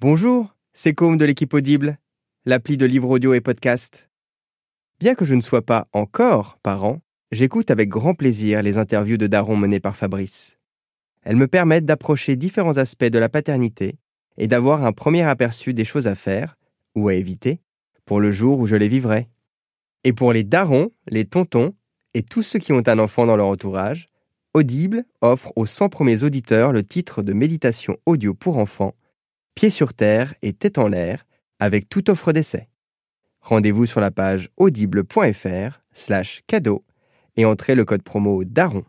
Bonjour, c'est Côme de l'équipe Audible, l'appli de livres audio et podcast. Bien que je ne sois pas encore parent, j'écoute avec grand plaisir les interviews de Daron menées par Fabrice. Elles me permettent d'approcher différents aspects de la paternité et d'avoir un premier aperçu des choses à faire ou à éviter pour le jour où je les vivrai. Et pour les darons, les tontons et tous ceux qui ont un enfant dans leur entourage, Audible offre aux 100 premiers auditeurs le titre de méditation audio pour enfants, pieds sur terre et tête en l'air, avec toute offre d'essai. Rendez-vous sur la page audible.fr slash cadeau et entrez le code promo DARON,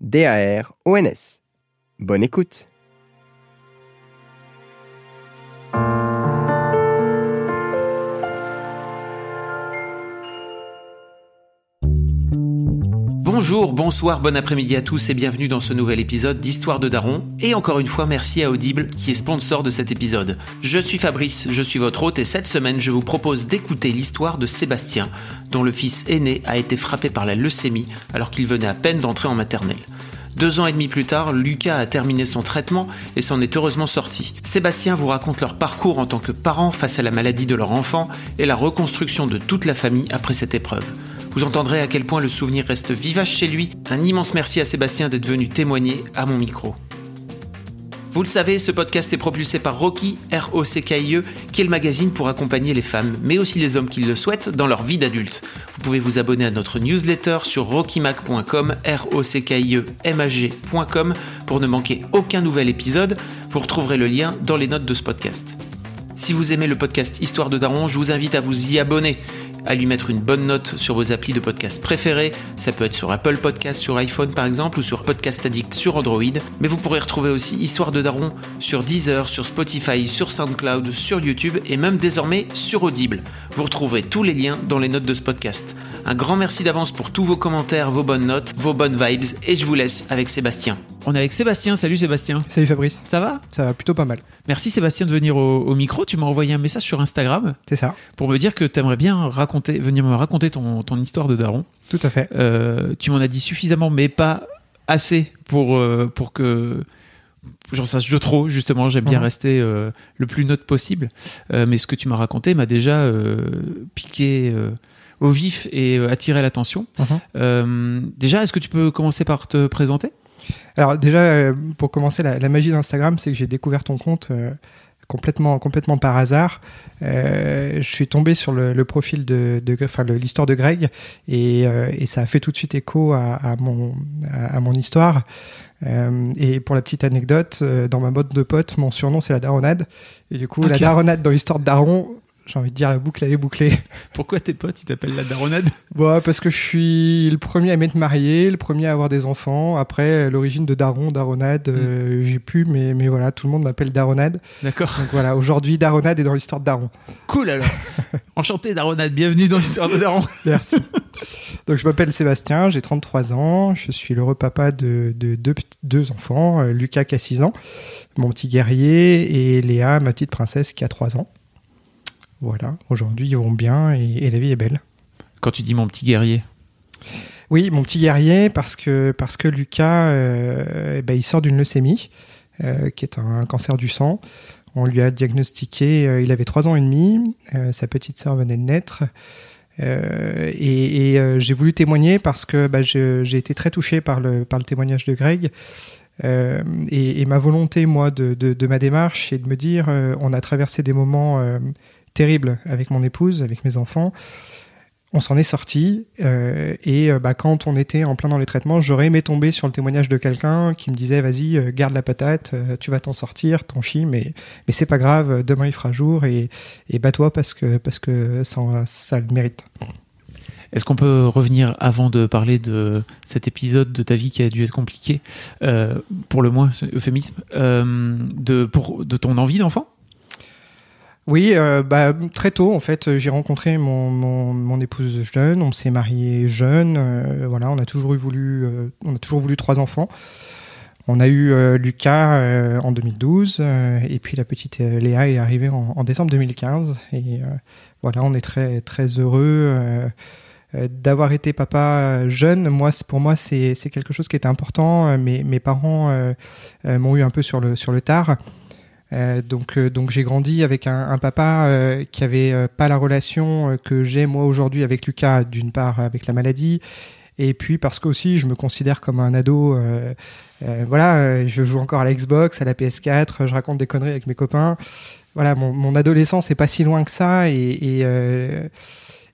D-A-R-O-N-S. Bonne écoute Bonjour, bonsoir, bon après-midi à tous et bienvenue dans ce nouvel épisode d'Histoire de Daron. Et encore une fois, merci à Audible qui est sponsor de cet épisode. Je suis Fabrice, je suis votre hôte et cette semaine, je vous propose d'écouter l'histoire de Sébastien, dont le fils aîné a été frappé par la leucémie alors qu'il venait à peine d'entrer en maternelle. Deux ans et demi plus tard, Lucas a terminé son traitement et s'en est heureusement sorti. Sébastien vous raconte leur parcours en tant que parents face à la maladie de leur enfant et la reconstruction de toute la famille après cette épreuve. Vous entendrez à quel point le souvenir reste vivace chez lui. Un immense merci à Sébastien d'être venu témoigner à mon micro. Vous le savez, ce podcast est propulsé par Rocky, R-O-C-K-I-E, qui est le magazine pour accompagner les femmes, mais aussi les hommes qui le souhaitent, dans leur vie d'adulte. Vous pouvez vous abonner à notre newsletter sur rockymac.com, R-O-C-K-I-E-M-A-G.com, pour ne manquer aucun nouvel épisode. Vous retrouverez le lien dans les notes de ce podcast. Si vous aimez le podcast Histoire de Daron, je vous invite à vous y abonner à lui mettre une bonne note sur vos applis de podcast préférés. Ça peut être sur Apple Podcast, sur iPhone par exemple, ou sur Podcast Addict sur Android. Mais vous pourrez retrouver aussi Histoire de Daron sur Deezer, sur Spotify, sur SoundCloud, sur YouTube et même désormais sur Audible. Vous retrouverez tous les liens dans les notes de ce podcast. Un grand merci d'avance pour tous vos commentaires, vos bonnes notes, vos bonnes vibes, et je vous laisse avec Sébastien. On est avec Sébastien. Salut Sébastien. Salut Fabrice. Ça va? Ça va plutôt pas mal. Merci Sébastien de venir au, au micro. Tu m'as envoyé un message sur Instagram C'est ça. pour me dire que tu aimerais bien raconter, venir me raconter ton, ton histoire de daron. Tout à fait. Euh, tu m'en as dit suffisamment, mais pas assez pour, euh, pour que j'en sache de trop, justement. J'aime bien Mhm. rester euh, le plus neutre possible. Euh, mais ce que tu m'as raconté m'a déjà piqué au vif et attiré l'attention. Mhm. Déjà, est-ce que tu peux commencer par te présenter? Alors déjà, euh, pour commencer, la, la magie d'Instagram, c'est que j'ai découvert ton compte euh, complètement, complètement par hasard. Euh, je suis tombé sur le, le profil de, de enfin le- l'histoire de Greg et, euh, et ça a fait tout de suite écho à, à mon, à, à mon histoire. Euh, et pour la petite anecdote, dans ma mode de pote, mon surnom c'est la daronade. Et du coup, la daronade dans l'histoire de Daron, j'ai envie de dire la boucle elle est bouclée. Pourquoi tes potes, ils t'appellent la daronade? Bon, parce que je suis le premier à m'être marié, le premier à avoir des enfants. Après, l'origine de Daron, Daronade, euh, j'ai plus, mais, mais voilà, tout le monde m'appelle Daronade. D'accord. Donc voilà, aujourd'hui, Daronade est dans l'histoire de Daron. Cool alors. Enchanté daronade, bienvenue dans l'histoire de daron. Merci. Donc je m'appelle Sébastien, j'ai 33 ans, je suis l'heureux papa de, de deux, petits- deux enfants, euh, Lucas qui a 6 ans, mon petit guerrier, et Léa, ma petite princesse qui a 3 ans. Voilà, aujourd'hui ils vont bien et, et la vie est belle. Quand tu dis mon petit guerrier, Oui, mon petit guerrier, parce que, parce que Lucas, euh, eh ben, il sort d'une leucémie, euh, qui est un cancer du sang. On lui a diagnostiqué, euh, il avait trois ans et demi, sa petite sœur venait de naître. Euh, et et, euh, j'ai voulu témoigner parce que bah, j'ai été très touché par le, par le témoignage de Greg. Euh, et, et ma volonté, moi, de, de, de ma démarche, c'est de me dire, on a traversé des moments terribles avec mon épouse, avec mes enfants. On s'en est sorti euh, et euh, bah, quand on était en plein dans les traitements, j'aurais aimé tomber sur le témoignage de quelqu'un qui me disait vas-y euh, garde la patate, tu vas t'en sortir, t'en chies, mais mais c'est pas grave, demain il fera jour et et bats-toi parce que parce que ça, ça le mérite. Est-ce qu'on peut revenir avant de parler de cet épisode de ta vie qui a dû être compliqué, pour le moins, euphémisme, de, pour, de ton envie d'enfant? Oui, euh, bah, très tôt en fait, j'ai rencontré mon, mon, épouse jeune, on s'est marié jeune, euh, voilà, on a toujours eu voulu, euh, on a toujours voulu trois enfants. On a eu euh, Lucas euh, en 2012 euh, et puis la petite Léa est arrivée en, en décembre 2015 et voilà, on est très très heureux d'avoir été papa jeune. Moi, pour moi, c'est quelque chose qui était important. Mes, mes parents m'ont eu un peu sur le sur le tard. Donc, donc j'ai grandi avec un, papa qui avait pas la relation que j'ai moi aujourd'hui avec Lucas, d'une part avec la maladie, et puis parce qu'aussi je me considère comme un ado. Euh, euh, voilà, euh, je joue encore à la Xbox, à la PS4, je raconte des conneries avec mes copains. Voilà, mon, adolescence est pas si loin que ça et, euh,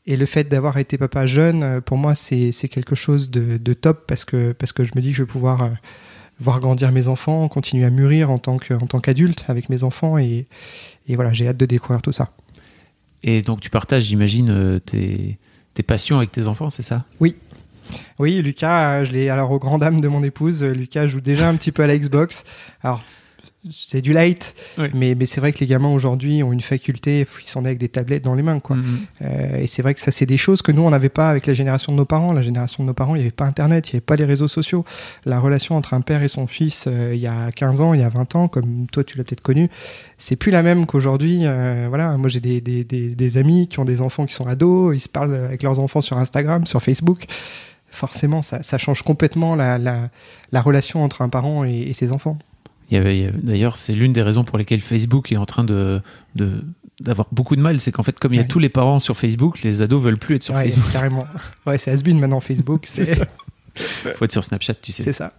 et le fait d'avoir été papa jeune, pour moi, c'est quelque chose de, de, top parce que, parce que je me dis que je vais pouvoir voir grandir mes enfants, continuer à mûrir en tant qu'adulte avec mes enfants et, et voilà, j'ai hâte de découvrir tout ça. Et donc tu partages, j'imagine, tes, tes passions avec tes enfants, c'est ça? Oui, oui, Lucas, je l'ai alors aux grandes dames de mon épouse. Lucas joue déjà un petit peu à la Xbox. Alors, c'est du light, oui. mais, mais c'est vrai que les gamins aujourd'hui ont une faculté, ils sont avec des tablettes dans les mains. Quoi. Mm -hmm. euh, et c'est vrai que ça, c'est des choses que nous, on n'avait pas avec la génération de nos parents. La génération de nos parents, il n'y avait pas Internet, il n'y avait pas les réseaux sociaux. La relation entre un père et son fils, euh, il y a 15 ans, il y a 20 ans, comme toi, tu l'as peut-être connu, c'est plus la même qu'aujourd'hui. Euh, voilà, moi, j'ai des, des, des, des, amis qui ont des enfants qui sont ados, ils se parlent avec leurs enfants sur Instagram, sur Facebook forcément, ça, ça, change complètement la, la, la, relation entre un parent et, et ses enfants. D'ailleurs, c'est l'une des raisons pour lesquelles Facebook est en train de, de d'avoir beaucoup de mal, c'est qu'en fait, comme il y a ouais. tous les parents sur Facebook, les ados veulent plus être sur ouais, Facebook. Carrément. Ouais, c'est has maintenant Facebook. c'est ça. Faut être sur Snapchat, tu sais. C'est ça.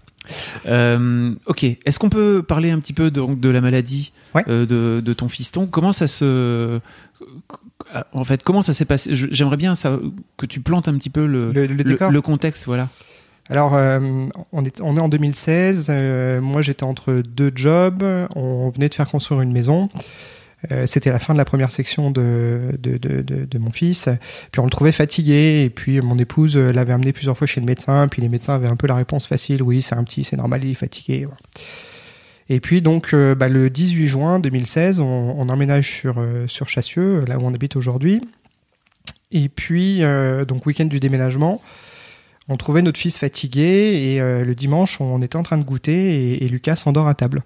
Euh, ok. Est-ce qu'on peut parler un petit peu de, de la maladie ouais. euh, de, de, ton fiston? Comment ça se en fait, comment ça s'est passé? J'aimerais bien ça, que tu plantes un petit peu le, le, le contexte, voilà. Alors, euh, on, est, on est en 2016. Euh, moi, j'étais entre deux jobs. On venait de faire construire une maison. Euh, C'était la fin de la première section de, de, de, mon fils. Puis on le trouvait fatigué. Et puis mon épouse l'avait amené plusieurs fois chez le médecin. Puis les médecins avaient un peu la réponse facile. Oui, c'est un petit, c'est normal, il est fatigué. Et puis donc bah, le 18 juin 2016, on, emménage sur, sur Chassieux, là où on habite aujourd'hui. Et puis, donc week-end du déménagement, on trouvait notre fils fatigué et le dimanche, on était en train de goûter et, Lucas s'endort à table.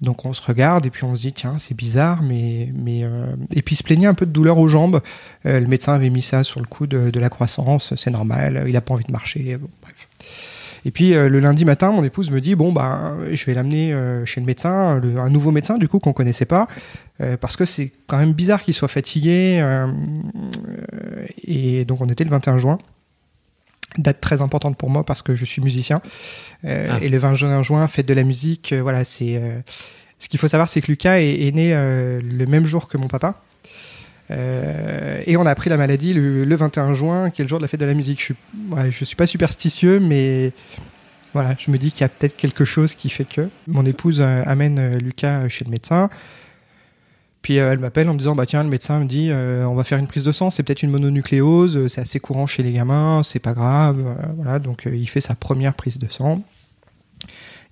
Donc on se regarde et puis on se dit tiens c'est bizarre mais mais euh... et puis il se plaignait un peu de douleur aux jambes. Euh, le médecin avait mis ça sur le coup de, la croissance, c'est normal, il a pas envie de marcher. Bref. Et puis euh, le lundi matin, mon épouse me dit bon bah je vais l'amener euh, chez le médecin, un nouveau médecin du coup qu'on connaissait pas, euh, parce que c'est quand même bizarre qu'il soit fatigué. euh, et donc on était le 21 juin. Date très importante pour moi parce que je suis musicien. Ah. Et le 21 juin, fête de la musique, voilà, c'est. ce qu'il faut savoir, c'est que Lucas est, est né le même jour que mon papa. Euh, et on a appris la maladie le, le, 21 juin, qui est le jour de la fête de la musique. Je suis, ouais, je suis pas superstitieux, mais voilà, je me dis qu'il y a peut-être quelque chose qui fait que. Mon épouse euh, amène Lucas chez le médecin. Puis euh, elle m'appelle en me disant bah tiens le médecin me dit euh, on va faire une prise de sang c'est peut-être une mononucléose c'est assez courant chez les gamins c'est pas grave voilà. Donc il fait sa première prise de sang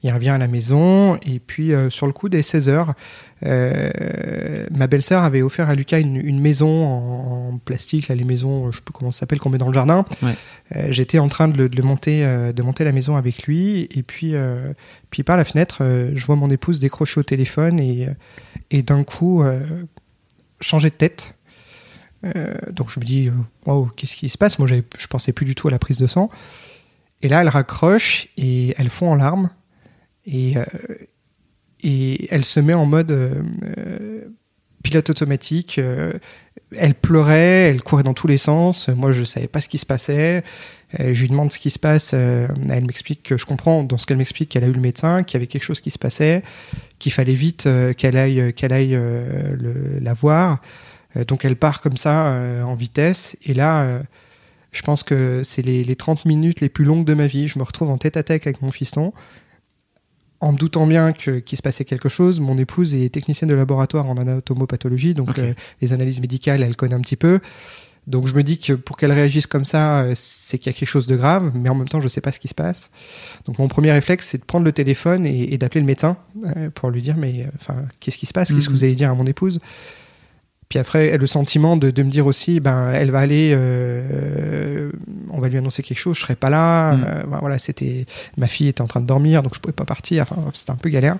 il revient à la maison et puis euh, sur le coup des 16 heures, euh, ma belle-sœur avait offert à Lucas une, une maison en, en, plastique, là les maisons, je sais plus comment ça s'appelle, qu'on met dans le jardin. Ouais. Euh, J'étais en train de, le, de, le monter, de monter la maison avec lui et puis puis par la fenêtre, je vois mon épouse décrocher au téléphone et et d'un coup changer de tête. donc je me dis waouh qu'est-ce qui se passe? Moi je pensais plus du tout à la prise de sang. Et là elle raccroche et elle fond en larmes. Et, euh, et elle se met en mode euh, pilote automatique. Euh, elle pleurait, elle courait dans tous les sens. Moi, je savais pas ce qui se passait. je lui demande ce qui se passe. elle m'explique que je comprends dans ce qu'elle m'explique qu'elle a eu le médecin, qu'il y avait quelque chose qui se passait, qu'il fallait vite qu'elle aille, qu'elle aille le, la voir. donc elle part comme ça en vitesse. Et là, je pense que c'est les, les 30 minutes les plus longues de ma vie. Je me retrouve en tête à tête avec mon fiston en me doutant bien qu'il qu se passait quelque chose, mon épouse est technicienne de laboratoire en anatomopathologie, donc okay. euh, les analyses médicales, elle connaît un petit peu. Donc je me dis que pour qu'elle réagisse comme ça, euh, c'est qu'il y a quelque chose de grave, mais en même temps, je ne sais pas ce qui se passe. Donc mon premier réflexe, c'est de prendre le téléphone et, d'appeler le médecin euh, pour lui dire, mais enfin, qu'est-ce qui se passe? Qu'est-ce que mhm. vous allez dire à mon épouse? Puis après, le sentiment de, me dire aussi, ben, elle va aller, euh, on va lui annoncer quelque chose, je serai pas là. Mhm. Ben, voilà, c'était, ma fille était en train de dormir, donc je pouvais pas partir. Enfin, c'était un peu galère.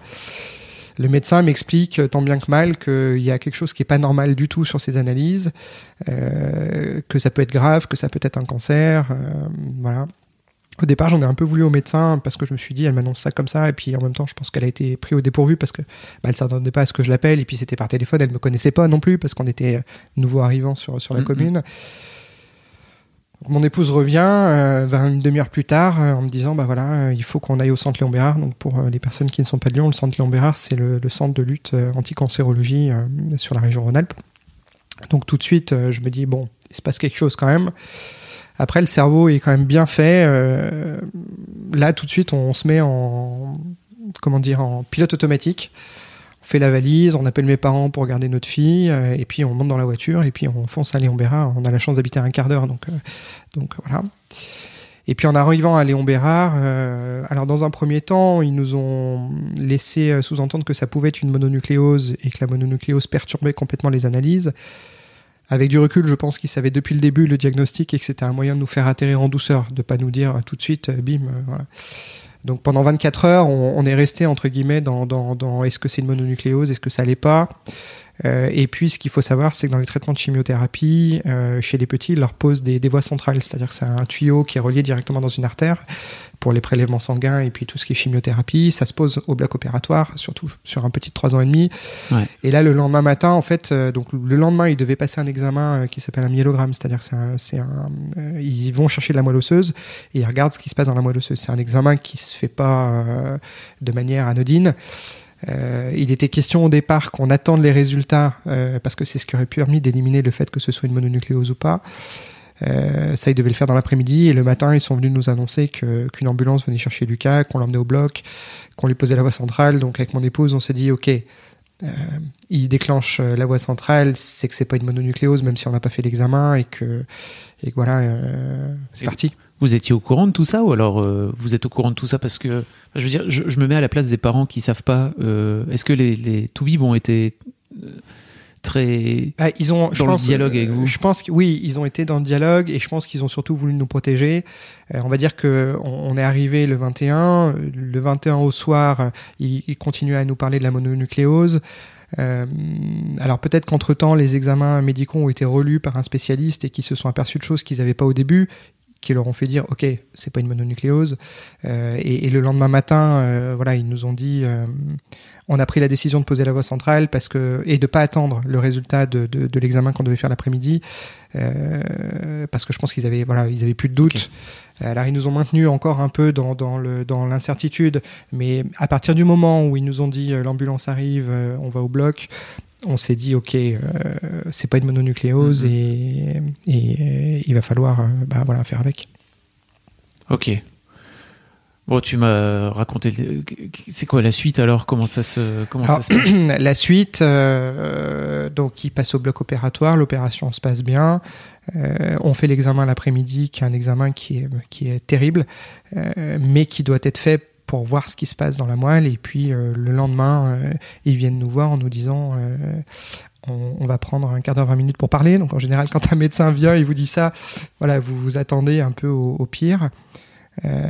Le médecin m'explique tant bien que mal qu'il y a quelque chose qui n'est pas normal du tout sur ces analyses, euh, que ça peut être grave, que ça peut être un cancer. Euh, voilà. Au départ, j'en ai un peu voulu au médecin parce que je me suis dit, elle m'annonce ça comme ça, et puis en même temps, je pense qu'elle a été prise au dépourvu parce que bah, elle s'attendait pas à ce que je l'appelle, et puis c'était par téléphone, elle me connaissait pas non plus parce qu'on était nouveau arrivants sur, sur la mm-hmm. commune. Mon épouse revient euh, vers une demi-heure plus tard euh, en me disant bah voilà euh, il faut qu'on aille au centre Léon Bérard donc pour les personnes qui ne sont pas de Lyon le centre Léon Bérard c'est le, centre de lutte anti-cancérologie sur la région Rhône-Alpes. Donc tout de suite je me dis bon il se passe quelque chose quand même après le cerveau est quand même bien fait là tout de suite on se met en comment dire en pilote automatique on fait la valise, on appelle mes parents pour regarder notre fille, euh, et puis on monte dans la voiture, et puis on fonce à Léon Bérard. On a la chance d'habiter un quart d'heure, donc, euh, donc voilà. Et puis en arrivant à Léon Bérard, euh, alors dans un premier temps, ils nous ont laissé sous-entendre que ça pouvait être une mononucléose et que la mononucléose perturbait complètement les analyses. Avec du recul, je pense qu'ils savaient depuis le début le diagnostic et que c'était un moyen de nous faire atterrir en douceur, de pas nous dire tout de suite, bim, voilà. Donc pendant 24 heures, on, est resté entre guillemets dans, dans, est-ce que c'est une mononucléose, est-ce que ça l'est pas. Euh, et puis ce qu'il faut savoir, c'est que dans les traitements de chimiothérapie, euh, chez les petits, ils leur posent des, des voies centrales, c'est-à-dire que c'est un tuyau qui est relié directement dans une artère pour les prélèvements sanguins et puis tout ce qui est chimiothérapie. Ça se pose au bloc opératoire, surtout sur un petit de 3 ans et demi. Et là, le lendemain matin, en fait, euh, donc le lendemain, ils devaient passer un examen euh, qui s'appelle un myélogramme, c'est-à-dire c'est un, euh, ils vont chercher de la moelle osseuse et ils regardent ce qui se passe dans la moelle osseuse. C'est un examen qui se fait pas de manière anodine. il était question au départ qu'on attende les résultats parce que c'est ce qui aurait permis d'éliminer le fait que ce soit une mononucléose ou pas. Euh, ça, ils devaient le faire dans l'après-midi. Et le matin, ils sont venus nous annoncer qu'une ambulance venait chercher Lucas, qu'on l'emmenait au bloc, qu'on lui posait la voie centrale. Donc, avec mon épouse, on s'est dit, OK, euh, il déclenche euh, la voie centrale, c'est que c'est pas une mononucléose, même si on n'a pas fait l'examen et que, et voilà, c'est parti. Vous étiez au courant de tout ça ou alors vous êtes au courant de tout ça parce que je veux dire, je, me mets à la place des parents qui savent pas. Est-ce que les, les Toubib ont été très ah, ils ont, dans le dialogue avec vous Je pense que oui, ils ont été dans le dialogue et je pense qu'ils ont surtout voulu nous protéger. Euh, on va dire que on, est arrivé le 21, le 21 au soir, ils, ils continuaient à nous parler de la mononucléose. Euh, alors peut-être qu'entre temps, les examens médicaux ont été relus par un spécialiste et qui se sont aperçus de choses qu'ils n'avaient pas au début qui leur ont fait dire ok c'est pas une mononucléose. Euh, et, et, le lendemain matin euh, voilà ils nous ont dit euh, on a pris la décision de poser la voie centrale parce que et de pas attendre le résultat de, de, de l'examen qu'on devait faire l'après-midi parce que je pense qu'ils avaient voilà ils avaient plus de doute. Alors ils nous ont maintenu encore un peu dans, dans le dans l'incertitude. Mais à partir du moment où ils nous ont dit l'ambulance arrive on va au bloc on s'est dit ok euh, c'est pas une mononucléose mm-hmm. et, et, il va falloir euh, bah, voilà faire avec. Ok. Bon tu m'as raconté c'est quoi la suite alors? Comment ça se comment ça se passe? la suite euh, donc il passe au bloc opératoire l'opération se passe bien. On fait l'examen l'après-midi qui est un examen qui est qui est terrible mais qui doit être fait pour voir ce qui se passe dans la moelle. Et puis euh, le lendemain, euh, ils viennent nous voir en nous disant euh, on, va prendre un quart d'heure, 20 minutes pour parler. Donc en général, quand un médecin vient et vous dit ça, voilà, vous vous attendez un peu au, pire.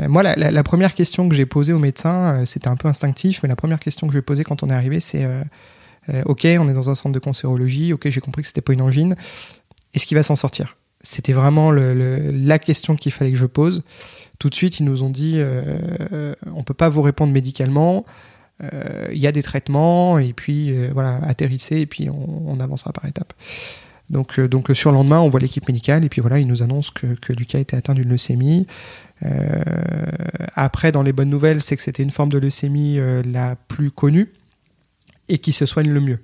moi, la, première question que j'ai posée au médecin, c'était un peu instinctif, mais la première question que je lui ai posée quand on est arrivé, c'est Ok, on est dans un centre de cancérologie, ok, j'ai compris que c'était pas une angine, est-ce qu'il va s'en sortir? C'était vraiment la question qu'il fallait que je pose tout de suite, ils nous ont dit euh, euh, on peut pas vous répondre médicalement. Euh, il y a des traitements et puis voilà, atterrissez et puis on, avancera par étapes. Donc, donc le surlendemain, on voit l'équipe médicale et puis voilà, ils nous annoncent que, que Lucas était atteint d'une leucémie. après, dans les bonnes nouvelles, c'est que c'était une forme de leucémie la plus connue et qui se soigne le mieux.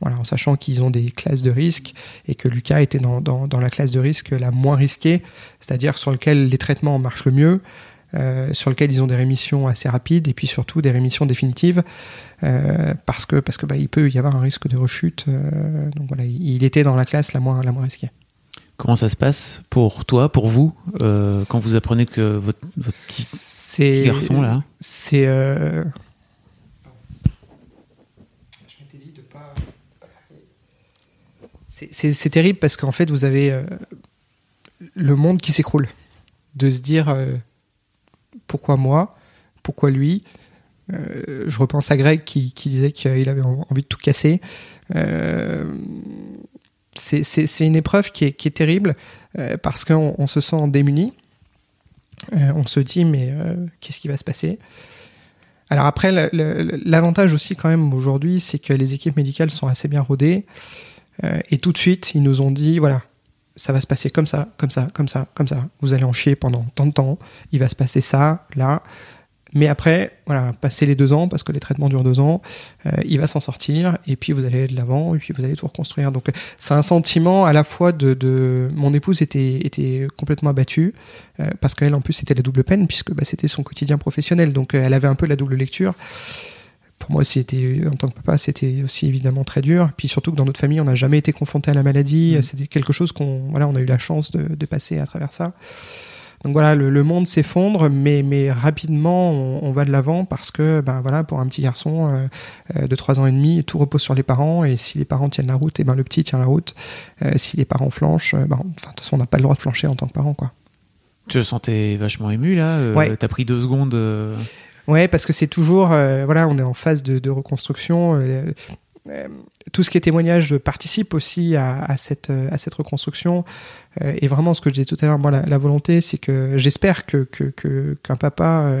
Voilà, en sachant qu'ils ont des classes de risque et que Lucas était dans, dans, la classe de risque la moins risquée, c'est-à-dire sur lequel les traitements marchent le mieux, euh, sur lequel ils ont des rémissions assez rapides et puis surtout des rémissions définitives euh, parce que parce que bah, il peut y avoir un risque de rechute. Euh, donc voilà, il, était dans la classe la moins la moins risquée. Comment ça se passe pour toi, pour vous, quand vous apprenez que votre, votre petit, petit, garçon là? C'est c'est terrible parce qu'en fait, vous avez euh, le monde qui s'écroule. De se dire euh, pourquoi moi Pourquoi lui euh, Je repense à Greg qui, disait qu'il avait envie de tout casser. c'est une épreuve qui est, qui est terrible parce qu'on se sent démuni. on se dit, mais qu'est-ce qui va se passer? Alors après, l'avantage aussi quand même aujourd'hui, c'est que les équipes médicales sont assez bien rodées. Euh, et tout de suite, ils nous ont dit, voilà, ça va se passer comme ça, comme ça, comme ça, comme ça. Vous allez en chier pendant tant de temps. Il va se passer ça, là. Mais après, voilà, passer les deux ans, parce que les traitements durent deux ans, euh, il va s'en sortir, et puis vous allez aller de l'avant, et puis vous allez tout reconstruire. Donc c'est un sentiment à la fois de... Mon épouse était, était complètement abattue, euh, parce qu'elle en plus c'était la double peine, puisque bah, c'était son quotidien professionnel, donc elle avait un peu la double lecture pour moi, c'était en tant que papa, c'était aussi évidemment très dur. Puis surtout que dans notre famille, on n'a jamais été confronté à la maladie. Mmh. C'était quelque chose qu'on, voilà, on a eu la chance de, passer à travers ça. Donc voilà, le, monde s'effondre, mais, mais rapidement, on, va de l'avant parce que, ben voilà, pour un petit garçon euh, euh, de 3 ans et demi, tout repose sur les parents. Et si les parents tiennent la route, et ben le petit tient la route. Euh, si les parents flanchent, ben, de toute façon, on n'a pas le droit de flancher en tant que parent, quoi. Tu te sentais vachement ému là. Ouais. T'as pris deux secondes. Ouais, parce que c'est toujours, euh, voilà, on est en phase de, reconstruction. Euh, euh, tout ce qui est témoignage participe aussi à, cette, à cette reconstruction. et vraiment, ce que je disais tout à l'heure, moi, la, volonté, c'est que j'espère que, qu'un papa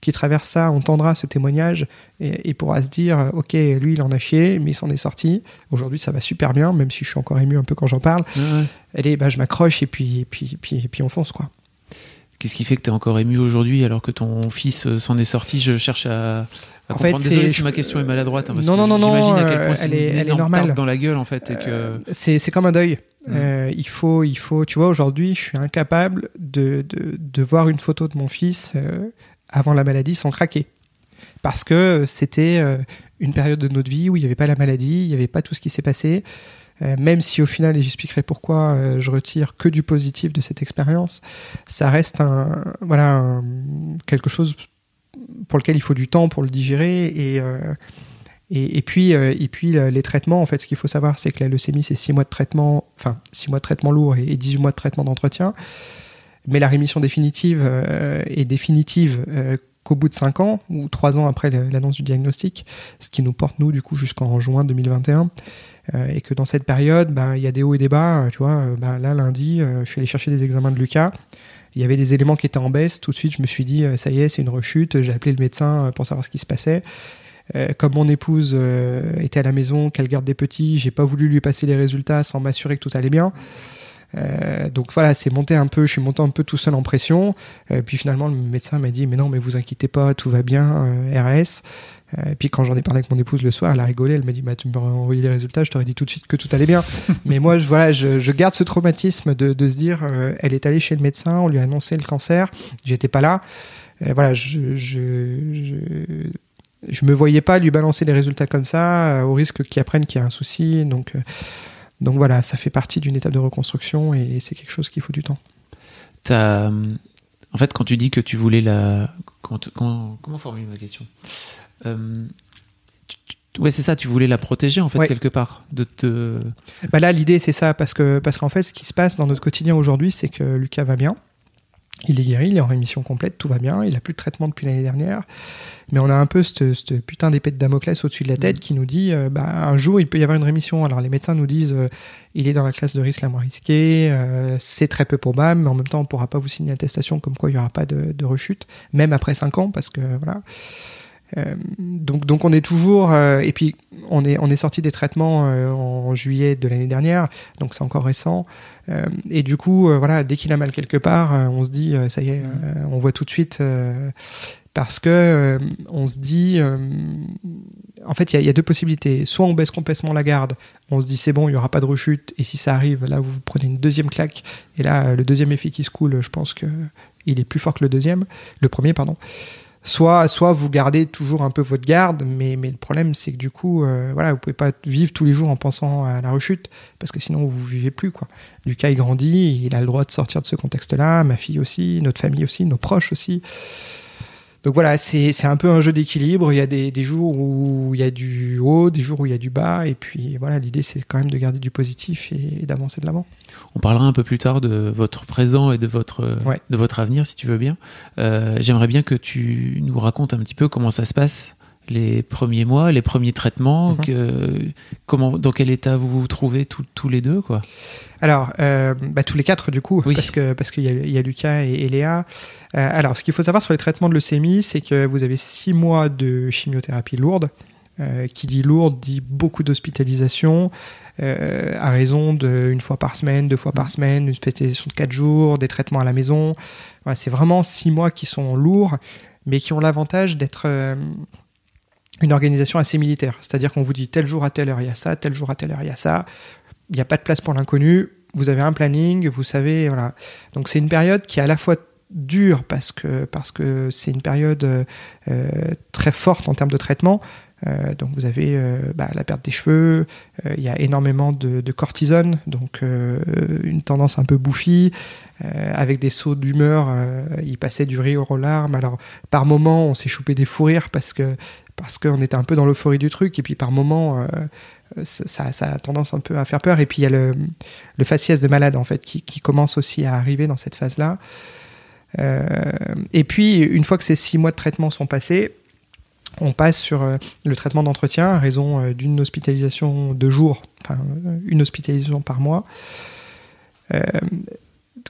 qui traverse ça entendra ce témoignage et, pourra se dire, ok, lui, il en a chié, mais il s'en est sorti. Aujourd'hui, ça va super bien, même si je suis encore ému un peu quand j'en parle. Allez, bah, je m'accroche et puis, et puis, et puis, et puis on fonce, quoi. Qu'est-ce qui fait que tu es encore ému aujourd'hui alors que ton fils euh, s'en est sorti? Je cherche à, en Fait, Désolé si ma question est maladroite. Hein, non, non, non, J'imagine à quel point c'est elle est, normale. dans la gueule en fait. Euh, c'est comme un deuil. Euh, il faut, il faut, tu vois, aujourd'hui, je suis incapable de, de, de, voir une photo de mon fils avant la maladie sans craquer. Parce que c'était une période de notre vie où il n'y avait pas la maladie, il n'y avait pas tout ce qui s'est passé. Euh, même si au final, et j'expliquerai pourquoi euh, je retire que du positif de cette expérience, ça reste un, voilà, quelque chose pour lequel il faut du temps pour le digérer et, euh, et, puis, et puis les traitements, en fait, ce qu'il faut savoir, c'est que la leucémie, c'est 6 mois de traitement, enfin 6 mois de traitement lourd et, 18 mois de traitement d'entretien. Mais la rémission définitive est définitive qu'au bout de 5 ans ou 3 ans après l'annonce du diagnostic, ce qui nous porte, nous, du coup, jusqu'en juin 2021. Euh, et que dans cette période, bah, il y a des hauts et des bas. Euh, tu vois, euh, bah, là, lundi, je suis allé chercher des examens de Lucas. Il y avait des éléments qui étaient en baisse. Tout de suite, je me suis dit, ça y est, c'est une rechute. J'ai appelé le médecin pour savoir ce qui se passait. comme mon épouse était à la maison, qu'elle garde des petits, j'ai pas voulu lui passer les résultats sans m'assurer que tout allait bien. donc voilà, c'est monté un peu, je suis monté un peu tout seul en pression. puis finalement, le médecin m'a dit, mais non, mais vous inquiétez pas, tout va bien, RS. Et puis quand j'en ai parlé avec mon épouse le soir, elle a rigolé, elle m'a dit bah, Tu me envoyer les résultats, je t'aurais dit tout de suite que tout allait bien. Mais moi, je, voilà, je, garde ce traumatisme de, de se dire euh, Elle est allée chez le médecin, on lui a annoncé le cancer, j'étais pas là. Et voilà, je, je, je, me voyais pas lui balancer les résultats comme ça, euh, au risque qu'il apprenne qu'il y a un souci. Donc, euh, donc voilà, ça fait partie d'une étape de reconstruction et, c'est quelque chose qui faut du temps. As, en fait, quand tu dis que tu voulais la. Comment, comment, comment formuler ma question? euh, ouais, c'est ça, tu voulais la protéger en fait quelque part de te. Bah là, l'idée c'est ça parce que parce qu'en fait, ce qui se passe dans notre quotidien aujourd'hui, c'est que Lucas va bien, il est guéri, il est en rémission complète, tout va bien, il a plus de traitement depuis l'année dernière, mais on a un peu cette, putain d'épée de Damoclès au-dessus de la tête mm. qui nous dit, euh, bah, un jour il peut y avoir une rémission. Alors les médecins nous disent, euh, il est dans la classe de risque la moins risquée, c'est très peu probable, mais en même temps on pourra pas vous signer une attestation comme quoi il y aura pas de, de rechute, même après 5 ans, parce que voilà. Euh, donc, donc on est toujours euh, et puis on est on est sorti des traitements euh, en juillet de l'année dernière, donc c'est encore récent. et du coup, voilà, dès qu'il a mal quelque part, on se dit ça y est, on voit tout de suite parce que on se dit, en fait, il y, a deux possibilités. Soit on baisse complètement la garde, on se dit c'est bon, il y aura pas de rechute, et si ça arrive, là vous prenez une deuxième claque, et là le deuxième effet qui se coule, je pense que il est plus fort que le deuxième, le premier pardon. Soit, soit vous gardez toujours un peu votre garde, mais, mais le problème c'est que du coup, euh, voilà, vous pouvez pas vivre tous les jours en pensant à la rechute, parce que sinon vous vivez plus quoi. Lucas il grandit, il a le droit de sortir de ce contexte-là, ma fille aussi, notre famille aussi, nos proches aussi. Donc voilà, c'est un peu un jeu d'équilibre. Il y a des, des, jours où il y a du haut, des jours où il y a du bas. Et puis voilà, l'idée c'est quand même de garder du positif et, d'avancer de l'avant. On parlera un peu plus tard de votre présent et de votre, de votre avenir, si tu veux bien. Euh, J'aimerais bien que tu nous racontes un petit peu comment ça se passe les premiers mois, les premiers traitements, mhm. que, comment, dans quel état vous vous trouvez tous les deux quoi? Alors, euh, bah, tous les quatre du coup, parce que parce qu'il y, y, a Lucas et, Léa. Euh, alors, ce qu'il faut savoir sur les traitements de leucémie, c'est que vous avez six mois de chimiothérapie lourde. Euh, qui dit lourde dit beaucoup d'hospitalisation, à raison d'une fois par semaine, deux fois par mhm. semaine, une hospitalisation de quatre jours, des traitements à la maison. C'est vraiment six mois qui sont lourds, mais qui ont l'avantage d'être une organisation assez militaire. C'est-à-dire qu'on vous dit tel jour à telle heure il y a ça, tel jour à telle heure il y a ça. Il n'y a pas de place pour l'inconnu. Vous avez un planning, vous savez, voilà. Donc c'est une période qui est à la fois dure parce que parce que c'est une période euh, très forte en termes de traitement. Euh, donc vous avez euh, bah, la perte des cheveux, il y a énormément de, cortisone, donc une tendance un peu bouffie, avec des sauts d'humeur. il passait du rire aux larmes. Alors par moment on s'est chopé des fous rires parce que parce qu'on était un peu dans l'euphorie du truc, et puis par moments, euh, ça, a tendance un peu à faire peur. Et puis il y a le, faciès de malade, en fait, qui, commence aussi à arriver dans cette phase-là. Euh, et puis, une fois que ces six mois de traitement sont passés, on passe sur euh, le traitement d'entretien à raison d'une hospitalisation de jour, enfin une hospitalisation par mois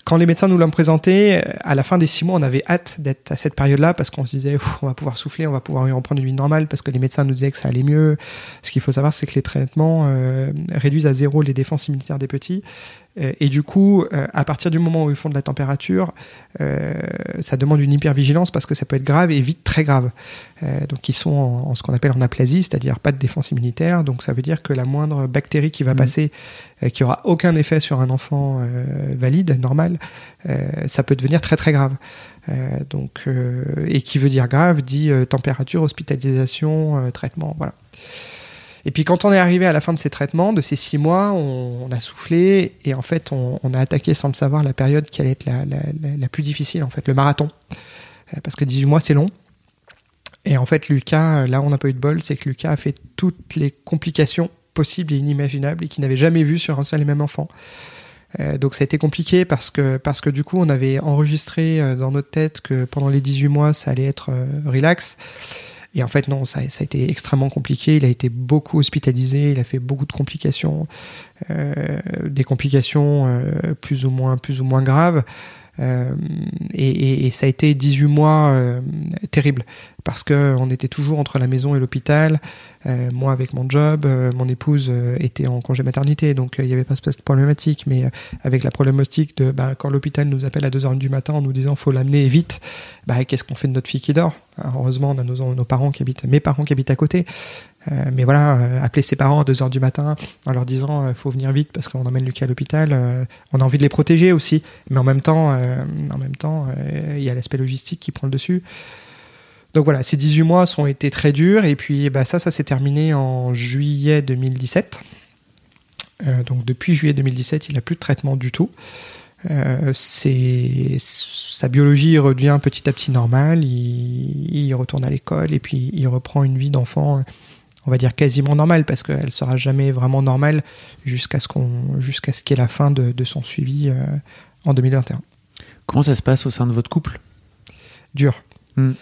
quand les médecins nous l'ont présenté, à la fin des six mois, on avait hâte d'être à cette période-là parce qu'on se disait, on va pouvoir souffler, on va pouvoir reprendre une vie normale parce que les médecins nous disaient que ça allait mieux. Ce qu'il faut savoir, c'est que les traitements euh, réduisent à zéro les défenses immunitaires des petits. Euh, et du coup, euh, à partir du moment où ils font de la température, euh, ça demande une hypervigilance parce que ça peut être grave et vite très grave. donc ils sont en, ce qu'on appelle en aplasie, c'est-à-dire pas de défense immunitaire. Donc ça veut dire que la moindre bactérie qui va mmh. passer, qui aura aucun effet sur un enfant valide, normal, ça peut devenir très très grave. donc, et qui veut dire grave dit température, hospitalisation, traitement, voilà. Et puis quand on est arrivé à la fin de ces traitements, de ces six mois, on, a soufflé et en fait on, a attaqué sans le savoir la période qui allait être la, plus difficile, en fait, le marathon. Euh, parce que 18 mois c'est long. Et en fait Lucas, là on n'a pas eu de bol, c'est que Lucas a fait toutes les complications possibles et inimaginables et qu'il n'avait jamais vues sur un seul et même enfant. Euh, donc ça a été compliqué parce que, parce que du coup on avait enregistré euh, dans notre tête que pendant les 18 mois ça allait être relax. Et en fait, non, ça, a été extrêmement compliqué. Il a été beaucoup hospitalisé, il a fait beaucoup de complications, euh, des complications euh, plus ou moins, plus ou moins graves. Euh, et, ça a été 18 mois terribles parce qu'on était toujours entre la maison et l'hôpital. Euh, moi avec mon job, mon épouse était en congé maternité, donc il n'y avait pas cette problématique. Mais avec la problématique de bah, quand l'hôpital nous appelle à 2h du matin en nous disant faut l'amener vite, bah, qu'est-ce qu'on fait de notre fille qui dort? Heureusement, on a nos, nos, parents qui habitent, mes parents qui habitent à côté. Euh, mais voilà, euh, appeler ses parents à 2h du matin en leur disant euh, faut venir vite parce qu'on emmène Lucas à l'hôpital, on a envie de les protéger aussi, mais en même temps, en même temps, il y a l'aspect logistique qui prend le dessus. Donc voilà, ces 18 mois ont été très durs et puis bah, ça, ça s'est terminé en juillet 2017. donc depuis juillet 2017, il n'a plus de traitement du tout. c'est sa biologie redevient petit à petit normale, il, il retourne à l'école et puis il reprend une vie d'enfant on va dire quasiment normale parce qu'elle sera jamais vraiment normale jusqu'à ce qu'on jusqu'à ce qu'il y ait la fin de, son suivi euh, en 2021. Comment ça se passe au sein de votre couple? Dur. Hmm.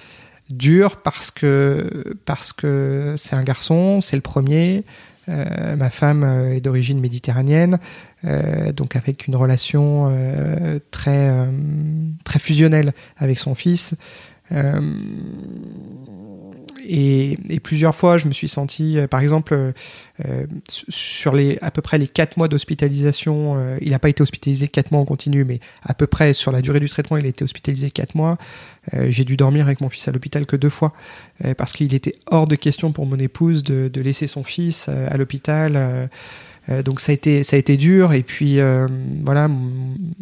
Dur parce que parce que c'est un garçon, c'est le premier. Euh, ma femme euh, est d'origine méditerranéenne, donc avec une relation très très fusionnelle avec son fils. Et, plusieurs fois, je me suis senti, euh, par exemple, euh, euh, sur les à peu près les quatre mois d'hospitalisation, il n'a pas été hospitalisé quatre mois en continu, mais à peu près sur la durée du traitement, il a été hospitalisé quatre mois. J'ai dû dormir avec mon fils à l'hôpital que deux fois, parce qu'il était hors de question pour mon épouse de, laisser son fils à l'hôpital. Euh, donc ça a été ça a été dur et puis euh, voilà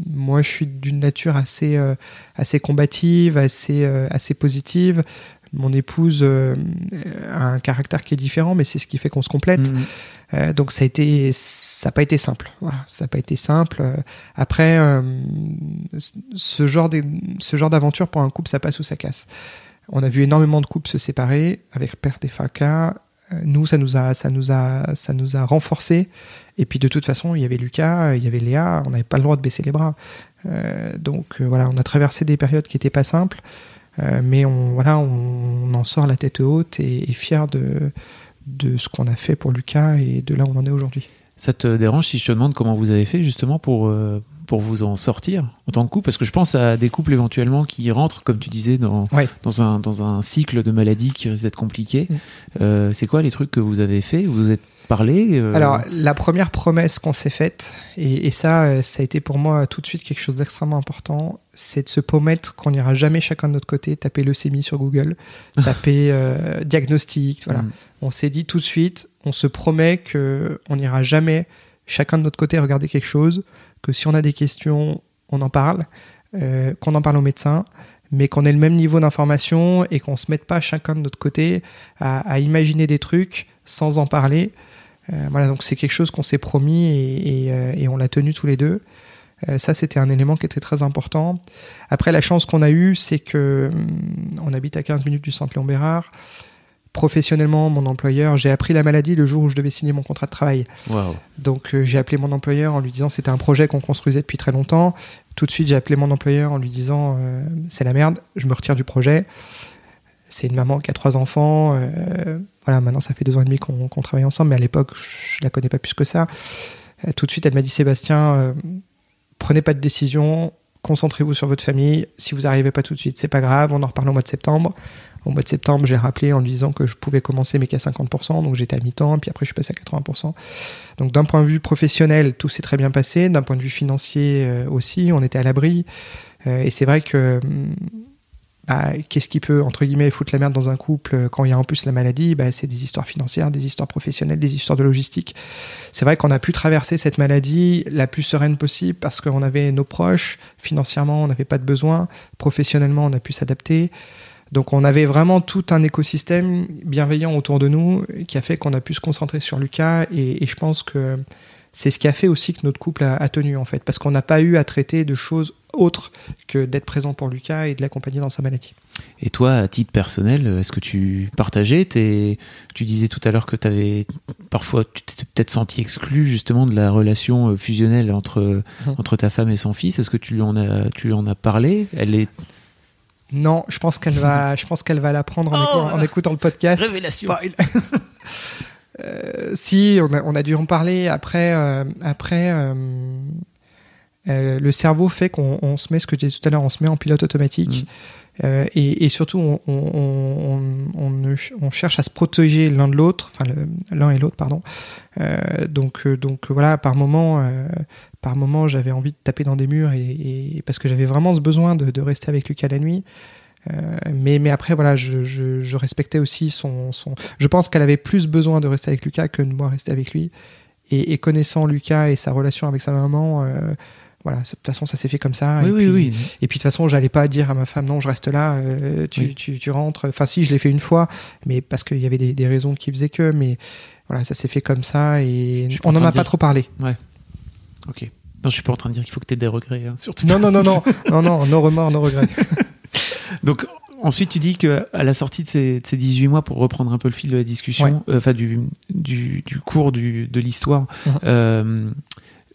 moi je suis d'une nature assez euh, combative assez positive Mon épouse euh, a un caractère qui est différent, mais c'est ce qui fait qu'on se complète. Mhm. Euh, donc ça a été, ça n'a pas été simple. Voilà, ça n'a pas été simple. Euh, Après, euh, ce genre de- ce genre d'aventure pour un couple, ça passe ou ça casse. On a vu énormément de couples se séparer avec perte fracas. Euh, Nous, ça nous a, ça nous a, ça nous a renforcés. Et puis de toute façon, il y avait Lucas, il y avait Léa. On n'avait pas le droit de baisser les bras. Donc voilà, on a traversé des périodes qui n'étaient pas simples, euh, mais on voilà, on, en sort la tête haute et, et fier de de ce qu'on a fait pour Lucas et de là où on en est aujourd'hui. Ça te dérange si je te demande comment vous avez fait justement pour, euh, pour vous en sortir en tant que couple? Parce que je pense à des couples éventuellement qui rentrent, comme tu disais, dans, Ouais. dans, un, dans un cycle de maladie qui risque d'être compliqué. Mm. Euh, c'est quoi les trucs que vous avez fait? Vous êtes parlé euh, Alors, la première promesse qu'on s'est faite, et, et ça, euh, ça a été pour moi tout de suite quelque chose d'extrêmement important, c'est de se promettre qu'on n'ira jamais chacun de notre côté taper leucémie sur Google, taper euh, diagnostic, voilà. Mm. On s'est dit tout de suite, on se promet que on n'ira jamais chacun de notre côté regarder quelque chose, que si on a des questions, on en parle, euh, qu'on en parle au médecin, mais qu'on ait le même niveau d'information et qu'on se mette pas chacun de notre côté à, à imaginer des trucs sans en parler. Euh, voilà, donc c'est quelque chose qu'on s'est promis et, et, euh, et on l'a tenu tous les deux. Euh, ça, c'était un élément qui était très important. Après, la chance qu'on a eue, c'est que hum, on habite à 15 minutes du centre Léon Bérard. Professionnellement, mon employeur, j'ai appris la maladie le jour où je devais signer mon contrat de travail. Donc euh, j'ai appelé mon employeur en lui disant c'était un projet qu'on construisait depuis très longtemps. Tout de suite j'ai appelé mon employeur en lui disant euh, c'est la merde, je me retire du projet. C'est une maman qui a trois enfants. euh, voilà, maintenant ça fait deux ans et demi qu'on travaille ensemble, mais à l'époque je la connais pas plus que ça. Euh, tout de suite elle m'a dit Sébastien, euh, prenez pas de décision, concentrez-vous sur votre famille. Si vous arrivez pas tout de suite, c'est pas grave, on en reparle au mois de septembre. Au mois de septembre, j'ai rappelé en lui disant que je pouvais commencer mais qu'à 50%, donc j'étais à mi-temps, puis après je suis passé à 80%. Donc d'un point de vue professionnel, tout s'est très bien passé. D'un point de vue financier aussi, on était à l'abri. Et c'est vrai que hum, bah, qu'est-ce qui peut, entre guillemets, foutre la merde dans un couple euh, quand il y a en plus la maladie? Bah, C'est des histoires financières, des histoires professionnelles, des histoires de logistique. C'est vrai qu'on a pu traverser cette maladie la plus sereine possible parce qu'on avait nos proches, financièrement, on n'avait pas de besoin, professionnellement, on a pu s'adapter. Donc on avait vraiment tout un écosystème bienveillant autour de nous qui a fait qu'on a pu se concentrer sur Lucas et, et je pense que c'est ce qui a fait aussi que notre couple a, a tenu en fait parce qu'on n'a pas eu à traiter de choses autres que d'être présent pour Lucas et de l'accompagner dans sa maladie. Et toi, à titre personnel, est-ce que tu partageais tes... Tu disais tout à l'heure que tu avais parfois, tu t'étais peut-être senti exclu justement de la relation euh, fusionnelle entre, entre ta femme et son fils. Est-ce que tu lui en as, tu lui en as parlé? Elle est Non, je pense qu'elle va, je pense qu'elle va l'apprendre en, Oh écoutant- en écoutant le podcast. Révélation. Euh, si, on a, on a dû en parler. Après, euh, après euh, le cerveau fait qu'on on se met, ce que je disais tout à l'heure, on se met en pilote automatique. Euh, et, et surtout, on, cherche à se protéger l'un de l'autre, enfin l'un et l'autre, pardon. Donc, donc voilà, par moment, par moment, j'avais envie de taper dans des murs et, et- parce que j'avais vraiment ce besoin de, de rester avec Lucas la nuit. Euh, mais, mais après, voilà, je, je, je respectais aussi son, son. Je pense qu'elle avait plus besoin de rester avec Lucas que de moi rester avec lui. Et, et connaissant Lucas et sa relation avec sa maman, euh, voilà, de toute façon, ça s'est fait comme ça. Oui, et oui, puis, oui. et puis de toute façon, j'allais pas dire à ma femme non, je reste là, euh, tu, tu, tu rentres. Enfin, si, je l'ai fait une fois, mais parce qu'il y avait des, des raisons qui faisaient que. Mais voilà, ça s'est fait comme ça et on en n'en a pas trop parlé. Ok. Non, je suis pas en train de dire qu'il faut que tu aies des regrets, hein, surtout. Non, non, non, non, non, non, no remords, no regrets. Donc ensuite, tu dis que à la sortie de ces, de ces 18 mois, pour reprendre un peu le fil de la discussion, euh, enfin du, du, du cours du, de l'histoire, Mhm. euh,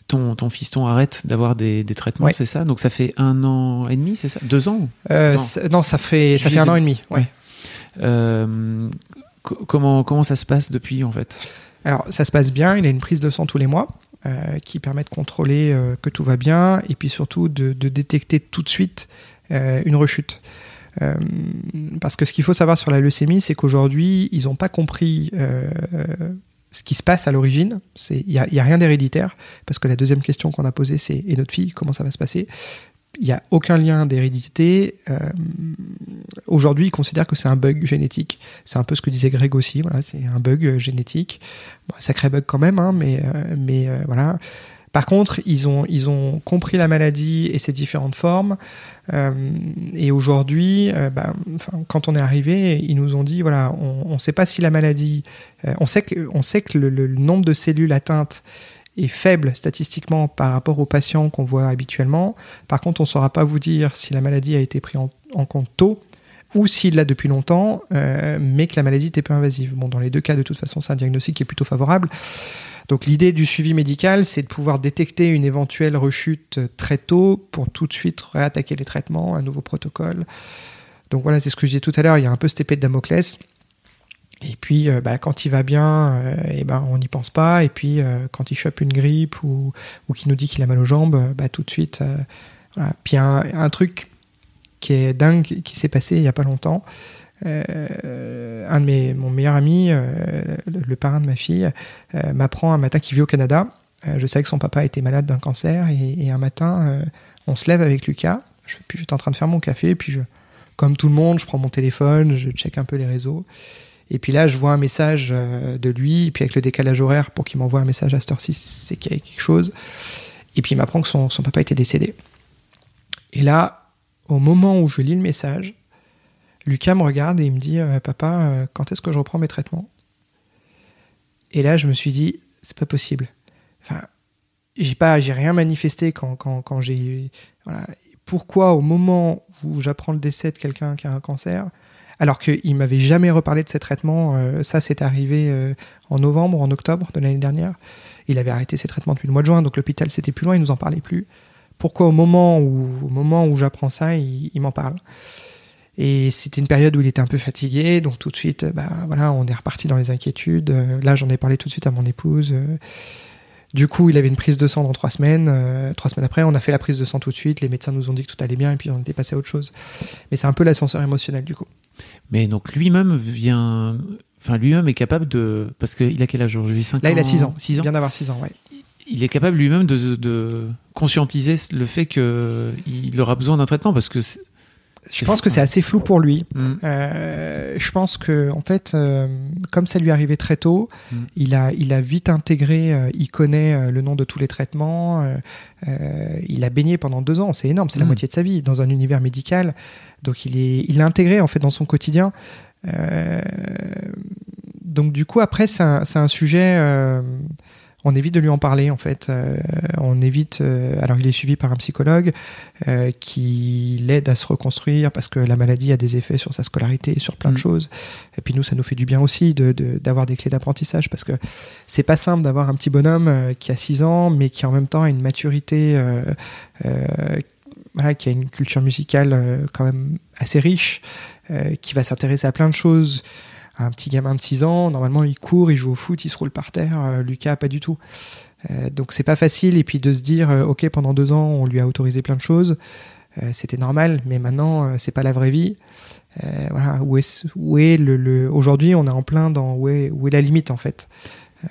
ton, ton fiston arrête d'avoir des, des traitements, Ouais. c'est ça? Donc ça fait un an et demi, c'est ça? Deux ans? Euh, Non. ça fait, ça fait un an et demi. Ouais. Euh, co- comment, comment ça se passe depuis en fait? Alors, ça se passe bien. Il a une prise de sang tous les mois euh, qui permet de contrôler que tout va bien et puis surtout de, de détecter tout de suite une rechute. Euh, parce que ce qu'il faut savoir sur la leucémie, c'est qu'aujourd'hui, ils n'ont pas compris euh, euh, ce qui se passe à l'origine. Il n'y a, rien d'héréditaire. Parce que la deuxième question qu'on a posée, c'est Et notre fille, comment ça va se passer? Il n'y a aucun lien d'hérédité. Euh, Aujourd'hui, ils considèrent que c'est un bug génétique. C'est un peu ce que disait Greg aussi. Voilà, c'est un bug euh, génétique. Bon, sacré bug quand même, hein, mais, euh, mais euh, voilà. Par contre, ils ont, ils ont compris la maladie et ses différentes formes. Euh, et aujourd'hui, euh, bah, quand on est arrivé, ils nous ont dit voilà, on ne sait pas si la maladie. Euh, on sait que, on sait que le, nombre de cellules atteintes est faible statistiquement par rapport aux patients qu'on voit habituellement. Par contre, on ne saura pas vous dire si la maladie a été prise en, compte tôt ou s'il l'a depuis longtemps, mais que la maladie était peu invasive. Bon, dans les deux cas, de toute façon, c'est un diagnostic qui est plutôt favorable. Donc l'idée du suivi médical, c'est de pouvoir détecter une éventuelle rechute très tôt pour tout de suite réattaquer les traitements, un nouveau protocole. Donc voilà, c'est ce que je disais tout à l'heure, il y a un peu cette épée de Damoclès. Et puis, euh, bah, quand il va bien, et euh, eh ben, on n'y pense pas. Et puis, euh, quand il chope une grippe ou, ou qu'il nous dit qu'il a mal aux jambes, bah, tout de suite. voilà. Puis, un, un, truc qui est dingue qui s'est passé il n'y a pas longtemps. Euh, un de mes, mon meilleur ami, euh, le, parrain de ma fille, euh, m'apprend un matin qu'il vit au Canada. je savais que son papa était malade d'un cancer et, un matin, on se lève avec Lucas. Je, puis j'étais en train de faire mon café, puis je, comme tout le monde, je prends mon téléphone, je check un peu les réseaux. Et puis là, je vois un message de lui, et puis avec le décalage horaire pour qu'il m'envoie un message à cette heure-ci, c'est qu'il y a quelque chose. Et puis il m'apprend que son, son, papa était décédé. Et là, au moment où je lis le message, Lucas me regarde et il me dit euh, Papa, euh, quand est-ce que je reprends mes traitements? Et là, je me suis dit C'est pas possible. Enfin, j'ai pas, j'ai rien manifesté quand, quand, quand j'ai. Voilà. Pourquoi, au moment où j'apprends le décès de quelqu'un qui a un cancer, alors qu'il m'avait jamais reparlé de ses traitements, euh, ça c'est arrivé en novembre en octobre de l'année dernière. Il avait arrêté ses traitements depuis le mois de juin, donc l'hôpital c'était plus loin, il nous en parlait plus. Pourquoi au moment où, au moment où j'apprends ça, il m'en parle? Et c'était une période où il était un peu fatigué, donc tout de suite, bah, voilà, on est reparti dans les inquiétudes. Euh, là, j'en ai parlé tout de suite à mon épouse. Euh. Du coup, il avait une prise de sang dans trois semaines. Euh, trois semaines après, on a fait la prise de sang tout de suite. Les médecins nous ont dit que tout allait bien et puis on était passé à autre chose. Mais c'est un peu l'ascenseur émotionnel du coup. Mais donc lui-même vient. Enfin, lui-même est capable de. Parce qu'il a quel âge aujourd'hui? 5 Là, il a 6 ans. 6 ans? Il vient d'avoir 6 ans, ouais. Il est capable lui-même de, de, conscientiser le fait qu'il aura besoin d'un traitement parce que je pense que c'est assez flou pour lui. Mm. Euh, je pense que en fait, euh, comme ça lui arrivait très tôt, mm. il a il a vite intégré. Euh, il connaît le nom de tous les traitements. Il a baigné pendant deux ans. C'est énorme. C'est la mm. moitié de sa vie dans un univers médical. Donc il est il l'a intégré en fait dans son quotidien. donc du coup après c'est un, un sujet on évite de lui en parler en fait. Euh, on évite. Euh, alors il est suivi par un psychologue euh, qui l'aide à se reconstruire parce que la maladie a des effets sur sa scolarité, sur plein de mm. choses. Et puis nous, ça nous fait du bien aussi d'avoir des clés d'apprentissage parce que c'est pas simple d'avoir un petit bonhomme qui a 6 ans mais qui en même temps a une maturité. Voilà, qui a une culture musicale quand même assez riche, qui va s'intéresser à plein de choses un petit gamin de 6 ans, normalement il court, il joue au foot, il se roule par terre. Euh, Lucas, pas du tout. Euh, donc c'est pas facile. Et puis de se dire, euh, ok, pendant deux ans, on lui a autorisé plein de choses. C'était normal, mais maintenant, c'est pas la vraie vie. voilà, où est, où est le, aujourd'hui, on est en plein dans où est, où est la limite en fait?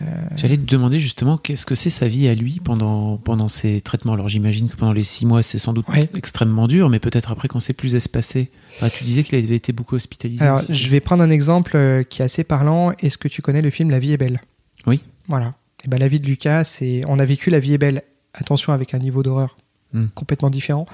Euh, J'allais te demander justement qu'est-ce que c'est sa vie à lui pendant, pendant ces traitements? Alors j'imagine que pendant les six mois c'est sans doute extrêmement dur, mais peut-être après quand c'est plus espacé. tu disais qu'il avait été beaucoup hospitalisé. Alors je vais prendre un exemple euh, qui est assez parlant. Est-ce que tu connais le film La vie est belle? Oui. Voilà. Et ben, la vie de Lucas, c'est on a vécu La vie est belle. Attention avec un niveau d'horreur hmm. complètement différent.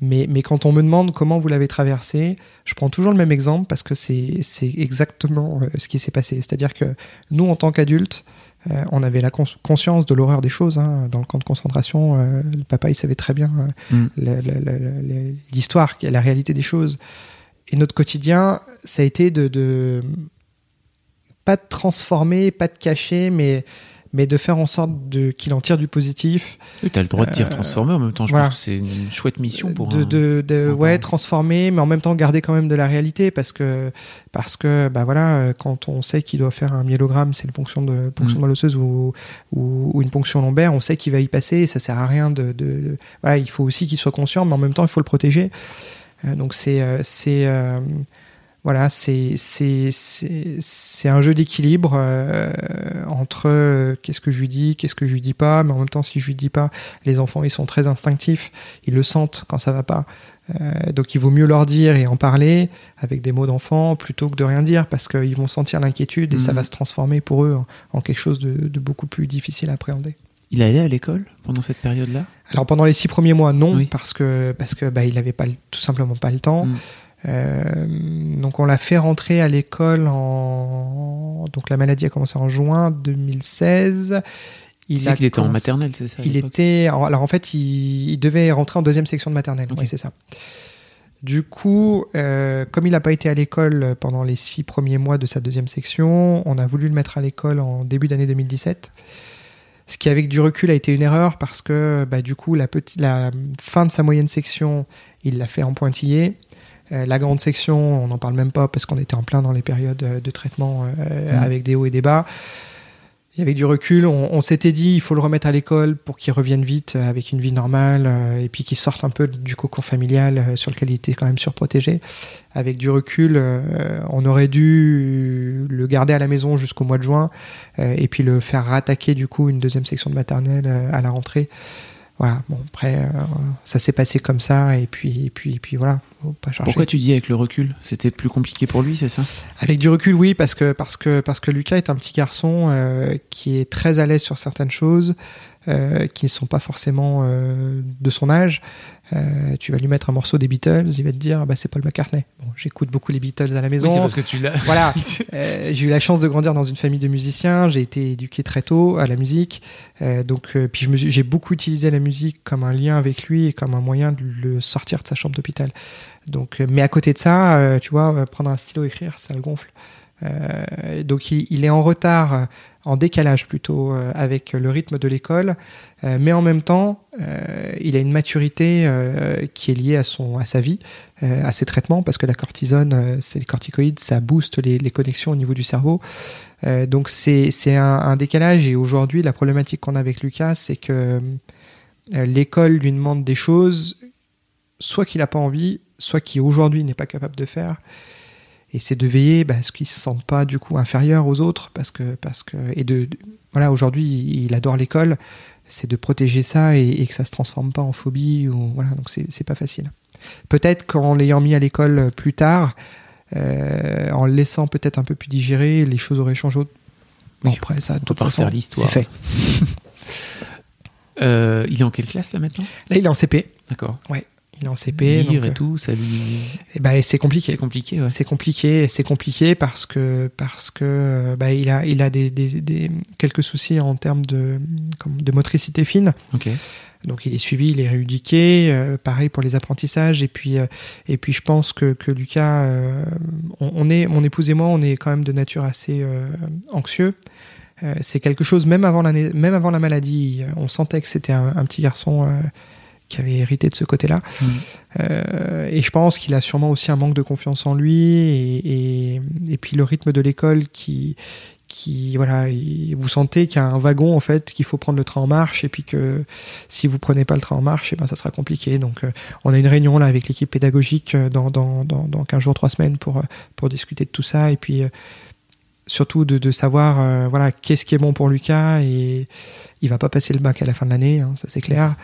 Mais, mais, quand on me demande comment vous l'avez traversé, je prends toujours le même exemple parce que c'est exactement euh, ce qui s'est passé. C'est-à-dire que nous, en tant qu'adultes, euh, on avait la conscience de l'horreur des choses. Hein. Dans le camp de concentration, euh, le papa, il savait très bien mm. l'histoire, la réalité des choses. Et notre quotidien, ça a été de, de pas de transformer, pas de cacher, mais mais de faire en sorte qu'il en tire du positif. tu as le droit de dire euh, transformer en même temps. Je pense que c'est une chouette mission pour de, de, de ouais, transformer, mais en même temps garder quand même de la réalité parce que, parce que bah voilà, euh, quand on sait qu'il doit faire un myélogramme, c'est une ponction de, ponction mm. osseuse ou, ou, une ponction lombaire, on sait qu'il va y passer et ça sert à rien de. de voilà, il faut aussi qu'il soit conscient, mais en même temps, il faut le protéger. Euh, donc c'est. c'est voilà, c'est c'est un jeu d'équilibre euh, entre euh, qu'est-ce que je lui dis, qu'est-ce que je lui dis pas, mais en même temps si je lui dis pas, les enfants ils sont très instinctifs, ils le sentent quand ça va pas. Euh, donc il vaut mieux leur dire et en parler avec des mots d'enfant plutôt que de rien dire parce qu'ils vont sentir l'inquiétude et ça mmh. va se transformer pour eux en, quelque chose de, de, beaucoup plus difficile à appréhender. Il allait à l'école pendant cette période-là? Alors pendant les six premiers mois, non, Oui. parce que parce que bah, il avait pas tout simplement pas le temps. Mm. Euh, donc on l'a fait rentrer à l'école en donc la maladie a commencé en juin 2016. Il a qu'il était en maternelle, c'est ça Il était alors en fait il, il devait rentrer en deuxième section de maternelle. Oui c'est ça. Du coup, euh, comme il n'a pas été à l'école pendant les six premiers mois de sa deuxième section, on a voulu le mettre à l'école en début d'année 2017. Ce qui, avec du recul, a été une erreur parce que, bah, du coup, la, la fin de sa moyenne section, il l'a fait en pointillé. Euh, la grande section, on n'en parle même pas parce qu'on était en plein dans les périodes euh, de traitement euh, Mm. avec des hauts et des bas. Et avec du recul, on, on s'était dit il faut le remettre à l'école pour qu'il revienne vite avec une vie normale euh, et puis qu'il sorte un peu du cocon familial euh, sur lequel il était quand même surprotégé. Avec du recul, euh, on aurait dû le garder à la maison jusqu'au mois de juin et puis le faire rattaquer du coup une deuxième section de maternelle à la rentrée. Voilà, bon après euh, ça s'est passé comme ça et puis et puis et puis voilà, faut pas chercher. Pourquoi tu dis avec le recul C'était plus compliqué pour lui, c'est ça? Avec du recul, oui, parce que, parce que, parce que Lucas est un petit garçon euh, qui est très à l'aise sur certaines choses, euh, qui ne sont pas forcément euh, de son âge. Euh, tu vas lui mettre un morceau des Beatles, il va te dire, bah, c'est Paul McCartney. Bon, j'écoute beaucoup les Beatles à la maison. que tu l'as. Voilà, j'ai eu la chance de grandir dans une famille de musiciens. J'ai été éduqué très tôt à la musique, donc puis j'ai beaucoup utilisé la musique comme un lien avec lui et comme un moyen de le sortir de sa chambre d'hôpital. Donc, mais à côté de ça, tu vois, prendre un stylo écrire, ça le gonfle. Euh, donc il, il est en retard, en décalage plutôt euh, avec le rythme de l'école, euh, mais en même temps, il a une maturité qui est liée à sa vie, à ses traitements, parce que la cortisone, c'est les corticoïdes, ça booste les, connexions au niveau du cerveau. Donc c'est un, décalage et aujourd'hui la problématique qu'on a avec Lucas, c'est que l'école lui demande des choses, soit qu'il n'a pas envie, soit qui aujourd'hui n'est pas capable de faire. Et c'est de veiller bah, à ce qu'il se sente pas du coup inférieur aux autres, parce que parce que et de, de- voilà aujourd'hui il adore l'école, c'est de protéger ça et, et que ça se transforme pas en phobie ou voilà donc c'est c'est pas facile. Peut-être qu'en l'ayant mis à l'école plus tard, euh, en le laissant peut-être un peu plus digérer, les choses auraient changé. Bon Oui, après ça, de toute façon, c'est fait. Euh, il est en quelle classe là maintenant? Là il est en CP, D'accord. Il est en CP, Lire donc, et euh, tout, ça lui. et ben, c'est compliqué. C'est compliqué, ouais. C'est compliqué, c'est compliqué parce que parce que euh, bah, il a il a des, des, des- quelques soucis en termes de comme de motricité fine. Ok. Donc il est suivi, il est rééduqué. euh, pareil pour les apprentissages. Et puis euh, et puis je pense que que Lucas, euh, on, on est mon épouse et moi, on est quand même de nature assez anxieux. C'est quelque chose même avant l'année, même avant la maladie, on sentait que c'était un, un petit garçon qui avait hérité de ce côté-là. Mm. Euh, et je pense qu'il a sûrement aussi un manque de confiance en lui et, et, et puis le rythme de l'école qui qui voilà il- vous sentez qu'il y a un wagon en fait qu'il faut prendre le train en marche et puis que si vous prenez pas le train en marche et ben ça sera compliqué donc euh, on a une réunion là avec l'équipe pédagogique euh, dans, dans, dans, dans 15 jours 3 semaines pour pour discuter de tout ça et puis euh, surtout de, de savoir euh, voilà qu'est-ce qui est bon pour Lucas et il va pas passer le bac à la fin de l'année hein, ça c'est clair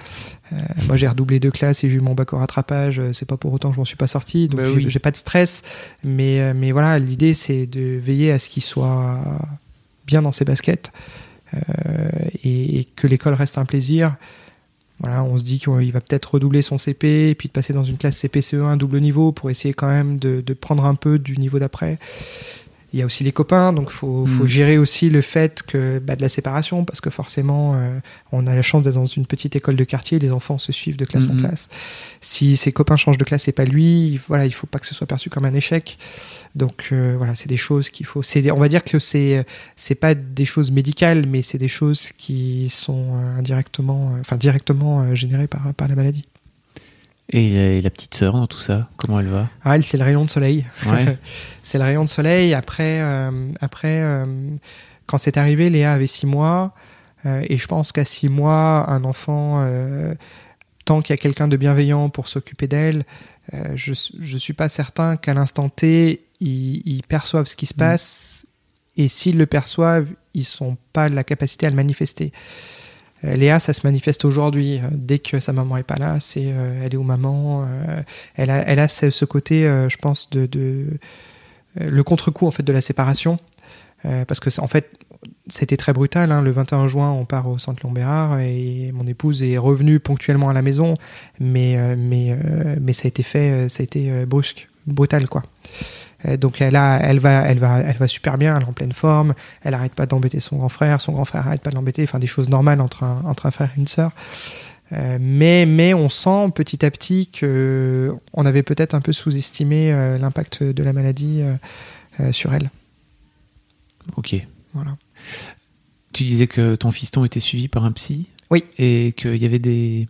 euh, moi, j'ai redoublé deux classes et j'ai eu mon bac au rattrapage. Euh, C'est pas pour autant que je m'en suis pas sorti, donc Bah j'ai oui. pas de stress. Mais, mais voilà, l'idée c'est de veiller à ce qu'il soit bien dans ses baskets euh, et, et que l'école reste un plaisir. Voilà, on se dit qu'il va peut-être redoubler son CP et puis de passer dans une classe CPCE1 double niveau pour essayer quand même de, de prendre un peu du niveau d'après. Il y a aussi les copains, donc faut, faut Mm. gérer aussi le fait que bah, de la séparation, parce que forcément, euh, on a la chance d'être dans une petite école de quartier, les enfants se suivent de classe en classe. Si ses copains changent de classe et pas lui, voilà, il faut pas que ce soit perçu comme un échec. Donc euh, voilà, c'est des choses qu'il faut. C'est, on va dire que c'est c'est pas des choses médicales, mais c'est des choses qui sont euh, indirectement, enfin directement générées par par la maladie. Et, la petite sœur dans tout ça, comment elle va? Ah, elle, c'est le rayon de soleil. Ouais. c'est le rayon de soleil. Après, euh, après euh, quand c'est arrivé, Léa avait six mois. euh, et je pense qu'à six mois, un enfant, tant qu'il y a quelqu'un de bienveillant pour s'occuper d'elle, je ne suis pas certain qu'à l'instant T, ils, ils perçoivent ce qui se Mm. passe. Et s'ils le perçoivent, ils n'ont pas la capacité à le manifester. Euh, Léa, ça se manifeste aujourd'hui. Euh, Dès que sa maman est pas là, c'est euh, elle est où maman. euh, elle a, elle a ce, côté, je pense, de, de le contre-coup en fait de la séparation, parce que en fait, c'était très brutal. Hein. Le 21 juin, on part au centre Lombérard et mon épouse est revenue ponctuellement à la maison, mais, mais, mais ça a été fait, ça a été brusque, brutal quoi. Donc elle, a, elle, va, elle, va, elle va super bien, elle est en pleine forme, elle arrête pas d'embêter son grand frère, son grand frère arrête pas de l'embêter, enfin des choses normales entre un, entre un frère et une sœur. mais, mais on sent petit à petit qu'on avait peut-être un peu sous-estimé l'impact de la maladie sur elle. Ok. Voilà. Tu disais que ton fiston était suivi par un psy. Oui. Et qu'il y avait des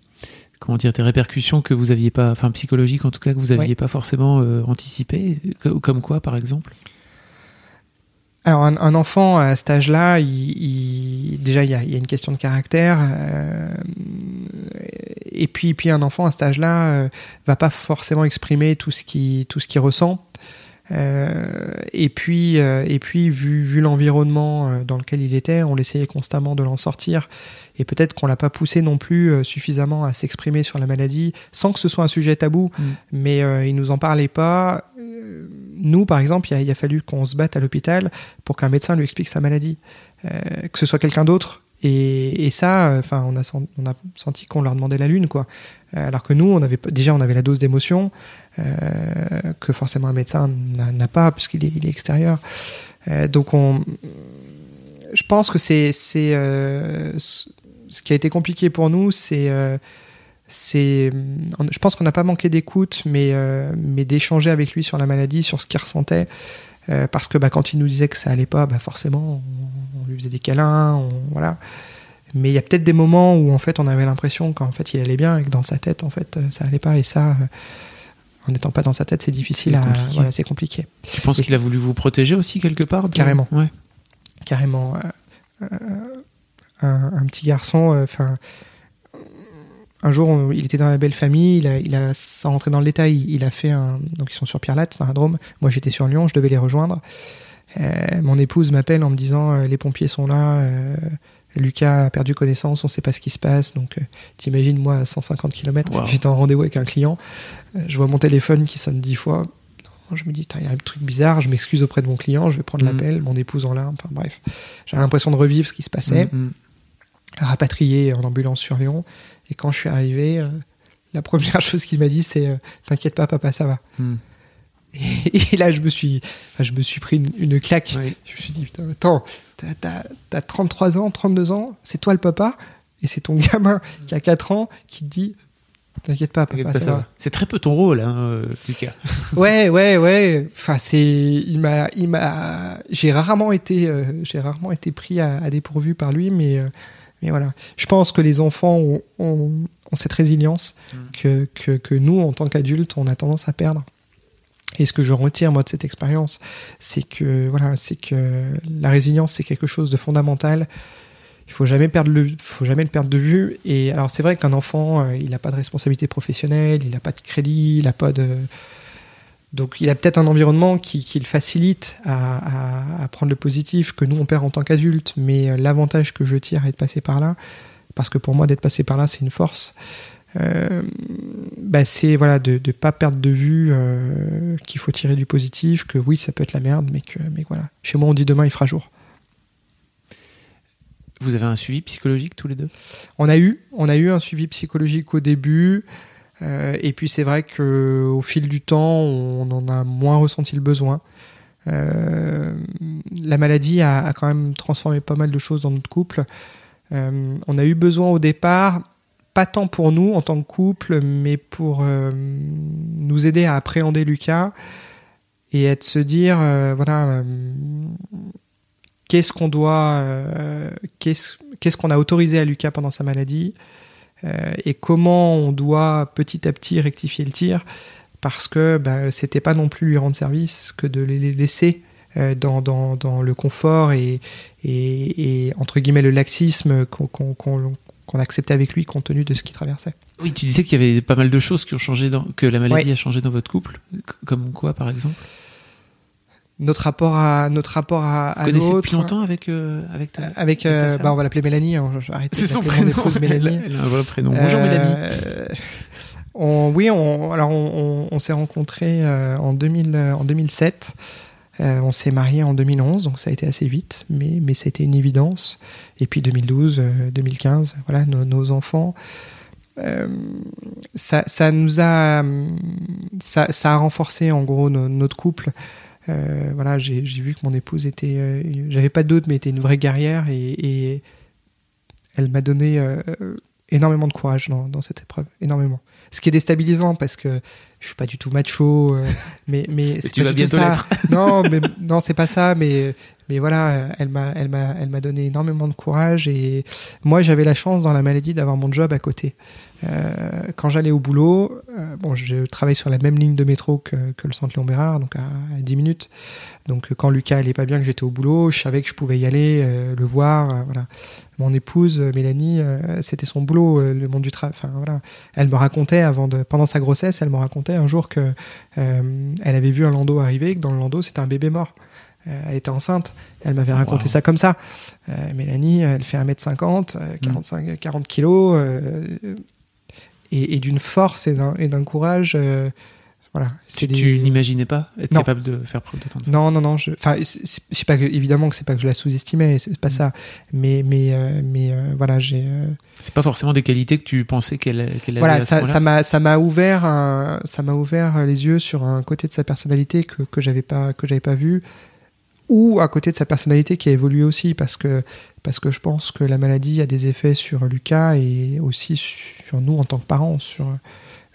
comment dire des répercussions que vous aviez pas, enfin psychologiques en tout cas que vous aviez pas forcément euh, anticipées. Comme quoi, par exemple? Alors un, enfant à cet âge-là, il, déjà il y, a, une question de caractère, euh, et puis puis un enfant à cet âge-là euh, va pas forcément exprimer tout ce qui tout ce qu'il ressent. Euh, et puis, euh, et puis vu, vu l'environnement euh, dans lequel il était, on essayait constamment de l'en sortir. Et peut-être qu'on l'a pas poussé non plus suffisamment à s'exprimer sur la maladie, sans que ce soit un sujet tabou. Mm. Mais il nous en parlait pas. nous, par exemple, il a, a, fallu qu'on se batte à l'hôpital pour qu'un médecin lui explique sa maladie. que ce soit quelqu'un d'autre et, ça, enfin, on a, senti qu'on leur demandait la lune, quoi. Alors que nous, déjà, on avait la dose d'émotion. Euh, que forcément un médecin n'a pas puisqu'il est, extérieur. Euh, donc on, je pense que c'est euh, ce qui a été compliqué pour nous, c'est je pense qu'on n'a pas manqué d'écoute, mais d'échanger avec lui sur la maladie, sur ce qu'il ressentait. parce que bah, quand il nous disait que ça allait pas, bah, forcément, lui faisait des câlins, voilà. Mais il y a peut-être des moments où en fait on avait l'impression qu'en fait il allait bien et que dans sa tête en fait ça allait pas et ça en n'étant pas dans sa tête, c'est difficile à. Voilà, c'est compliqué. Tu penses qu'il a voulu vous protéger aussi quelque part Carrément. Ouais. Carrément. Euh, euh, un, petit garçon, euh, enfin. un jour, il était dans la belle famille, il a, il a, sans rentrer dans le détail, il a fait un. Donc, ils sont sur Pierre-Latte, dans un Drôme. Moi, j'étais sur Lyon, je devais les rejoindre. Mon épouse m'appelle en me disant les pompiers sont là, Lucas a perdu connaissance, on ne sait pas ce qui se passe. Donc, euh, t'imagines, moi, à 150 km, j'étais en rendez-vous avec un client. Euh, je vois mon téléphone qui sonne dix fois. Je me dis, il y a un truc bizarre. Je m'excuse auprès de mon client. Je vais prendre mm. l'appel. Mon épouse en larmes. Enfin, bref. J'ai l'impression de revivre ce qui se passait. Mm, mm. Rapatrié en ambulance sur Lyon. Et quand je suis arrivé, euh, la première chose qu'il m'a dit, c'est T'inquiète pas, papa, ça va. Et, là, je me suis, je me suis pris une, claque. Je me suis dit, putain, attends, t'as 33 ans, 32 ans, c'est toi le papa, et c'est ton gamin qui a 4 ans qui te dit, T'inquiète pas, papa, ça, va. C'est très peu ton rôle, hein, Lucas. ouais, ouais, ouais. Enfin, c'est, il m'a, il m'a, j'ai rarement été, euh, j'ai rarement été pris à, dépourvu par lui, mais, euh, mais voilà. Je pense que les enfants ont, ont, cette résilience mm. que, que, que, nous, en tant qu'adultes, on a tendance à perdre. Et ce que je retire moi de cette expérience, c'est que voilà, c'est que la résilience c'est quelque chose de fondamental. Il faut jamais perdre le, faut jamais le perdre de vue. Et alors c'est vrai qu'un enfant, euh, il n'a pas de responsabilité professionnelle, il n'a pas de crédit, il n'a pas de, donc il a peut-être un environnement qui, qui le facilite à, à, prendre le positif que nous on perd en tant qu'adultes. Mais euh, l'avantage que je tire est de passer par là, parce que pour moi d'être passé par là c'est une force. Euh, bah c'est voilà de ne pas perdre de vue euh, qu'il faut tirer du positif, que oui ça peut être la merde, mais que mais voilà. Chez moi on dit demain il fera jour. Vous avez un suivi psychologique tous les deux? On a eu, on a eu un suivi psychologique au début, euh, et puis c'est vrai que au fil du temps, on en a moins ressenti le besoin. la maladie a, a, quand même transformé pas mal de choses dans notre couple. on a eu besoin au départ pas tant pour nous en tant que couple, mais pour euh, nous aider à appréhender Lucas et à se dire, euh, voilà, euh, qu'est-ce qu'on doit, qu'est-ce qu'on a autorisé à Lucas pendant sa maladie et comment on doit petit à petit rectifier le tir parce que bah, c'était pas non plus lui rendre service que de les laisser dans, dans, dans, le confort et, et, entre guillemets le laxisme qu'on qu'on acceptait avec lui compte tenu de ce qu'il traversait. Oui, tu disais qu'il y avait pas mal de choses qui ont changé, dans, que la maladie a changé dans votre couple. Comme quoi, par exemple? Notre rapport à notre rapport à, à l'autre. depuis longtemps avec euh, avec ta avec, euh, bah on va l'appeler Mélanie. Hein, C'est son prénom. Mélanie. Elle a, un vrai prénom. Bonjour euh, Mélanie. On, oui, on, alors on, on, s'est rencontrés en 2000 en 2007. On s'est marié en 2011, donc ça a été assez vite, mais, mais c'était une évidence. Et puis 2012, 2015, voilà, nos, enfants. ça, ça, nous a, ça, a renforcé en gros notre couple. voilà, j'ai vu que mon épouse était, j'avais pas d'autre, mais était une vraie guerrière et, elle m'a donné énormément de courage dans, cette épreuve, énormément. Ce qui est déstabilisant parce que je suis pas du tout macho, euh, mais mais c'est pas du tout ça. non, mais non, c'est pas ça, mais mais voilà, elle m'a elle m'a elle m'a donné énormément de courage et moi j'avais la chance dans la maladie d'avoir mon job à côté. Euh, quand j'allais au boulot, euh, bon, je travaille sur la même ligne de métro que, que le centre Léon Bérard, donc à, 10 minutes. Donc quand Lucas allait pas bien, que j'étais au boulot, je savais que je pouvais y aller, le voir, voilà mon épouse euh, Mélanie, euh, c'était son boulot, euh, le monde du travail. Enfin voilà, elle me racontait avant de, pendant sa grossesse, elle me racontait un jour que elle avait vu un landau arriver, que dans le landau c'était un bébé mort. elle était enceinte. Elle m'avait raconté ça comme ça. Mélanie, elle fait 1m50, 45, 40 kilos, et, d'une force et d'un courage voilà, tu, tu n'imaginais pas être capable de faire preuve de temps Non, non, non. Je, enfin, sais pas que, évidemment que c'est pas que je la sous-estimais, c'est pas mm. ça. Mais, mais, euh, mais euh, voilà, j'ai. Euh, c'est pas forcément des qualités que tu pensais qu'elle qu voilà, avait. Voilà, ça m'a ça m'a ouvert ça m'a ouvert les yeux sur un côté de sa personnalité que que j'avais pas que j'avais pas vu, ou à côté de sa personnalité qui a évolué aussi parce que parce que je pense que la maladie a des effets sur Lucas et aussi sur nous en tant que parents sur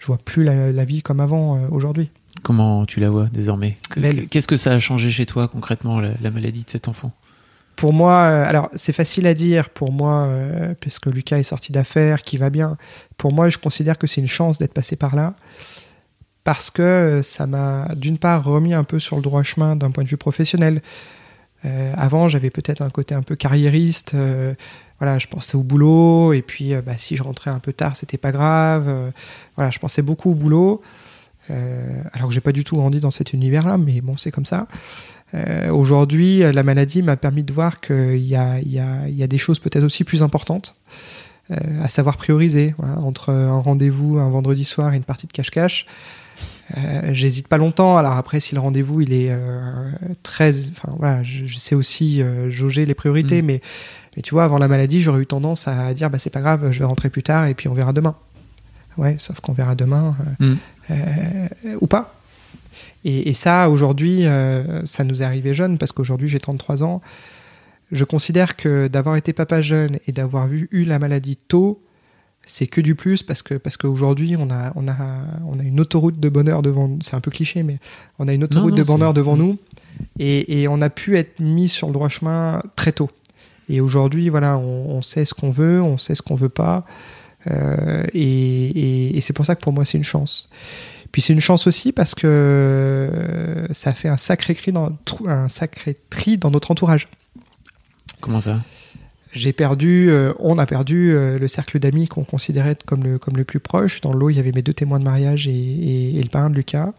je vois plus la, vie comme avant euh, aujourd'hui. Comment tu la vois désormais Qu'est-ce que ça a changé chez toi concrètement, la, maladie de cet enfant? Pour moi, euh, alors c'est facile à dire pour moi, euh, puisque Lucas est sorti d'affaires, qui va bien. Pour moi, je considère que c'est une chance d'être passé par là, parce que ça m'a d'une part remis un peu sur le droit chemin d'un point de vue professionnel. avant, j'avais peut-être un côté un peu carriériste voilà, je pensais au boulot, et puis euh, bah, si je rentrais un peu tard, c'était pas grave. Euh, voilà, je pensais beaucoup au boulot, euh, alors que j'ai pas du tout grandi dans cet univers-là, mais bon, c'est comme ça. Aujourd'hui, la maladie m'a permis de voir qu'il y a, y, a, y a, des choses peut-être aussi plus importantes, à savoir prioriser. entre un rendez-vous un vendredi soir et une partie de cache-cache, j'hésite pas longtemps. Alors après, si le rendez-vous il est très, enfin voilà, je, sais aussi jauger les priorités, mmh. mais mais tu vois, avant la maladie, j'aurais eu tendance à dire bah, c'est pas grave, je vais rentrer plus tard et puis on verra demain. Ouais, sauf qu'on verra demain euh, mm. euh, ou pas. Et, ça, aujourd'hui, euh, ça nous est arrivé jeune parce qu'aujourd'hui j'ai 33 ans. Je considère que d'avoir été papa jeune et d'avoir eu la maladie tôt, c'est que du plus parce que parce qu'aujourd'hui on a on a on a une autoroute de bonheur devant nous. C'est un peu cliché, mais on a une autoroute de bonheur devant nous et, et on a pu être mis sur le droit chemin très tôt. Et aujourd'hui, voilà, on, sait ce qu'on veut, on sait ce qu'on veut pas. Euh, et, c'est pour ça que pour moi, c'est une chance. Puis c'est une chance aussi parce que ça fait un sacré, cri dans, un sacré tri dans notre entourage. Comment ça? J'ai perdu, euh, on a perdu euh, le cercle d'amis qu'on considérait comme le, comme le plus proche. Dans l'eau, il y avait mes deux témoins de mariage et, et le parrain de Lucas.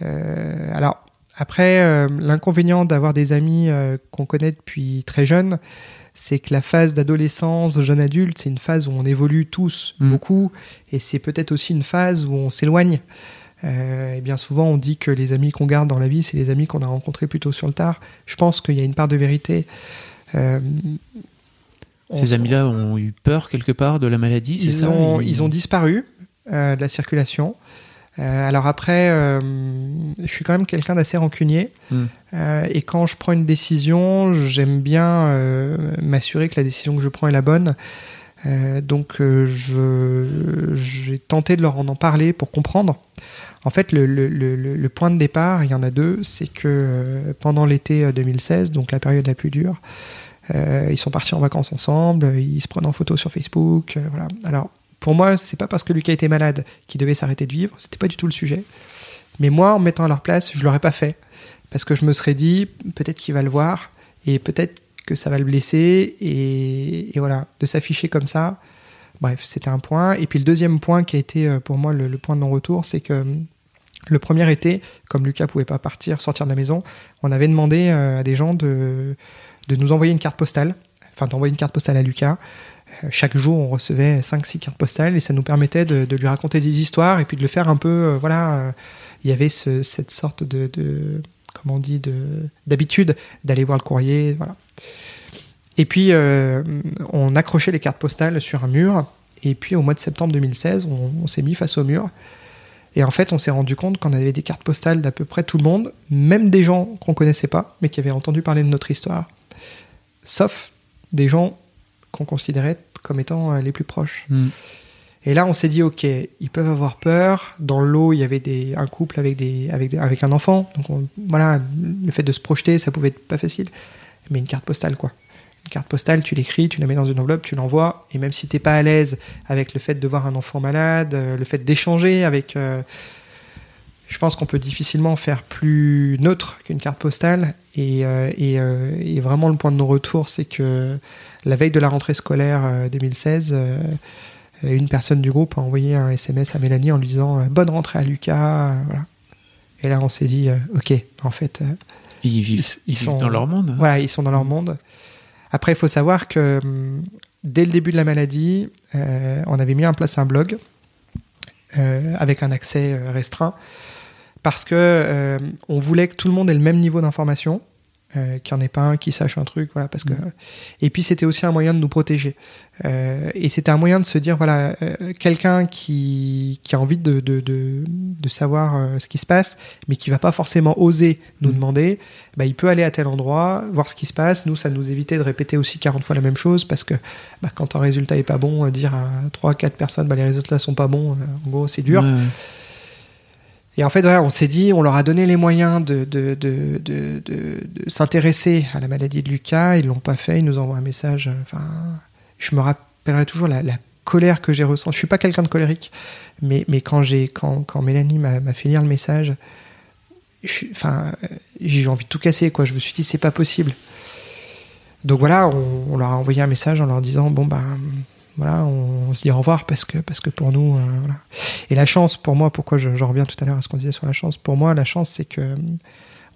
alors, après, euh, l'inconvénient d'avoir des amis euh, qu'on connaît depuis très jeune, c'est que la phase d'adolescence, jeune adulte, c'est une phase où on évolue tous mm. beaucoup, et c'est peut-être aussi une phase où on s'éloigne. Euh, et bien souvent, on dit que les amis qu'on garde dans la vie, c'est les amis qu'on a rencontrés plutôt sur le tard. Je pense qu'il y a une part de vérité. Ces amis-là ont eu peur quelque part de la maladie, ils, ça? ont, ils... ont disparu de la circulation. Euh, alors après, euh, je suis quand même quelqu'un d'assez rancunier. Hmm. Euh, et quand je prends une décision, j'aime bien m'assurer que la décision que je prends est la bonne. donc j'ai tenté de leur en parler pour comprendre. En fait, le, le, le, point de départ, il y en a deux, c'est que pendant l'été 2016, donc la période la plus dure, ils sont partis en vacances ensemble, ils se prennent en photo sur Facebook. voilà. Alors, pour moi, c'est pas parce que Lucas était malade qu'il devait s'arrêter de vivre, c'était pas du tout le sujet. Mais moi, en me mettant à leur place, je l'aurais pas fait. Parce que je me serais dit, peut-être qu'il va le voir, et peut-être que ça va le blesser, et, voilà, de s'afficher comme ça. Bref, c'était un point. Et puis le deuxième point qui a été euh, pour moi le, point de non-retour, c'est que hum, le premier été, comme Lucas pouvait pas partir, sortir de la maison, on avait demandé euh, à des gens de, de nous envoyer une carte postale, enfin d'envoyer une carte postale à Lucas, euh, chaque jour, on recevait 5-6 cartes postales et ça nous permettait de, lui raconter des histoires et puis de le faire un peu. Euh, voilà, euh, il y avait cette sorte de, autrement dit, d'habitude d'aller voir le courrier. Voilà. Et puis, euh, on accrochait les cartes postales sur un mur. Et puis, au mois de septembre 2016, on, s'est mis face au mur. Et en fait, on s'est rendu compte qu'on avait des cartes postales d'à peu près tout le monde, même des gens qu'on connaissait pas, mais qui avaient entendu parler de notre histoire. Sauf des gens qu'on considérait comme étant euh, les plus proches. Hmm. Et là, on s'est dit, ok, ils peuvent avoir peur. Dans l'eau, il y avait des, un couple avec, des, avec, avec un enfant. Donc voilà, le fait de se projeter, ça pouvait être pas facile. Mais une carte postale, quoi. Une carte postale, tu l'écris, tu la mets dans une enveloppe, tu l'envoies. Et même si t'es pas à l'aise avec le fait de voir un enfant malade, euh, le fait d'échanger avec... Euh, je pense qu'on peut difficilement faire plus neutre qu'une carte postale. Et, et, et, vraiment, le point de non-retour, c'est que la veille de la rentrée scolaire 2016 euh, une personne du groupe a envoyé un SMS à Mélanie en lui disant euh, bonne rentrée à Lucas. Euh, voilà. Et là, on s'est dit, ok, en fait, ils vivent, ils, sont dans leur monde. Voilà, ils sont dans leur monde. Après, il faut savoir que hum, dès le début de la maladie, on avait mis en place un blog avec un accès restreint parce que on voulait que tout le monde ait le même niveau d'information euh, qu'il n'y en ait pas un qui sache un truc, voilà, parce que. Mm. Et puis c'était aussi un moyen de nous protéger. Euh, et c'était un moyen de se dire, voilà, euh, quelqu'un qui, qui a envie de, de, de, de savoir euh, ce qui se passe, mais qui va pas forcément oser nous mm. demander, bah, il peut aller à tel endroit, voir ce qui se passe. Nous, ça nous évitait de répéter aussi 40 fois la même chose, parce que bah, quand un résultat est pas bon, dire à 3-4 personnes, bah, les résultats sont pas bons, en gros, c'est dur. Et en fait, on s'est dit, on leur a donné les moyens de, s'intéresser à la maladie de Lucas. Ils l'ont pas fait. Ils nous envoient un message. Enfin, je me rappellerai toujours la, colère que j'ai ressentie. Je suis pas quelqu'un de colérique, mais, quand Mélanie m'a fait lire le message, j'ai eu envie de tout casser. Je me suis dit, c'est pas possible. Donc voilà, on, leur a envoyé un message en leur disant, bon ben voilà, on, se dit au revoir parce que, parce que pour nous, euh. Et la chance, pour moi, pourquoi je, reviens tout à l'heure à ce qu'on disait sur la chance, pour moi, la chance, c'est que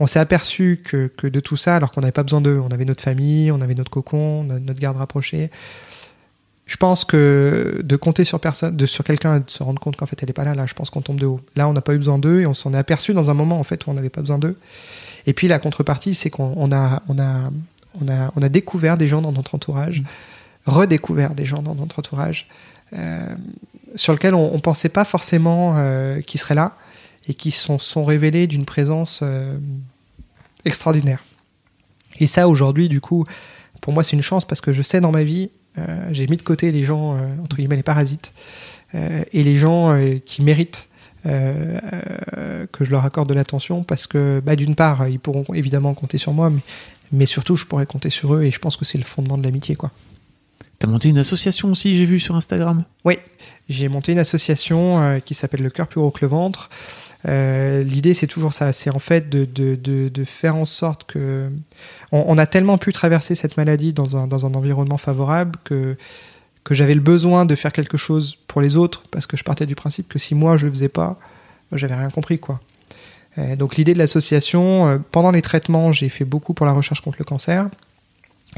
on s'est aperçu que, que, de tout ça, alors qu'on n'avait pas besoin d'eux, on avait notre famille, on avait notre cocon, notre garde rapprochée. Je pense que de compter sur personne, de, sur quelqu'un de se rendre compte qu'en fait elle n'est pas là, là, je pense qu'on tombe de haut. Là, on n'a pas eu besoin d'eux et on s'en est aperçu dans un moment en fait où on n'avait pas besoin d'eux. Et puis la contrepartie, c'est qu'on a, on a, on a, on a découvert des gens dans notre entourage redécouvert des gens dans notre entourage euh, sur lesquels on ne pensait pas forcément euh, qu'ils seraient là et qui sont, sont révélés d'une présence euh, extraordinaire. Et ça, aujourd'hui, du coup, pour moi, c'est une chance parce que je sais dans ma vie, j'ai mis de côté les gens, entre guillemets, les parasites, et les gens qui méritent que je leur accorde de l'attention parce que, bah, d'une part, ils pourront évidemment compter sur moi, mais, mais surtout, je pourrais compter sur eux et je pense que c'est le fondement de l'amitié, quoi. T'as monté une association aussi, j'ai vu sur Instagram? Oui, j'ai monté une association euh, qui s'appelle Le Cœur plus gros que le ventre. Euh, l'idée, c'est toujours ça, c'est en fait de, de, de, faire en sorte que... On, a tellement pu traverser cette maladie dans un, dans un environnement favorable que, que j'avais le besoin de faire quelque chose pour les autres, parce que je partais du principe que si moi je le faisais pas, j'avais rien compris. quoi. Euh, donc l'idée de l'association, pendant les traitements, j'ai fait beaucoup pour la recherche contre le cancer.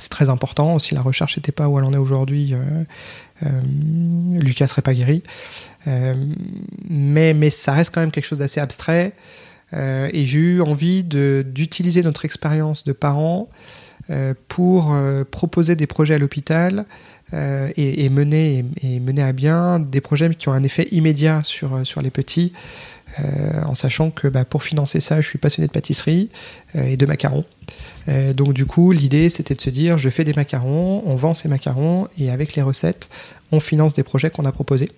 C'est très important. Si la recherche n'était pas où elle en est aujourd'hui, euh, euh, Lucas serait pas guéri. Euh, mais, mais ça reste quand même quelque chose d'assez abstrait. et j'ai eu envie d'utiliser notre expérience de parents pour proposer des projets à l'hôpital et, mener, et, mener à bien des projets qui ont un effet immédiat sur, sur les petits. en sachant que bah, pour financer ça, je suis passionné de pâtisserie et de macarons. Euh, donc du coup, l'idée, c'était de se dire, je fais des macarons, on vend ces macarons, et avec les recettes, on finance des projets qu'on a proposés.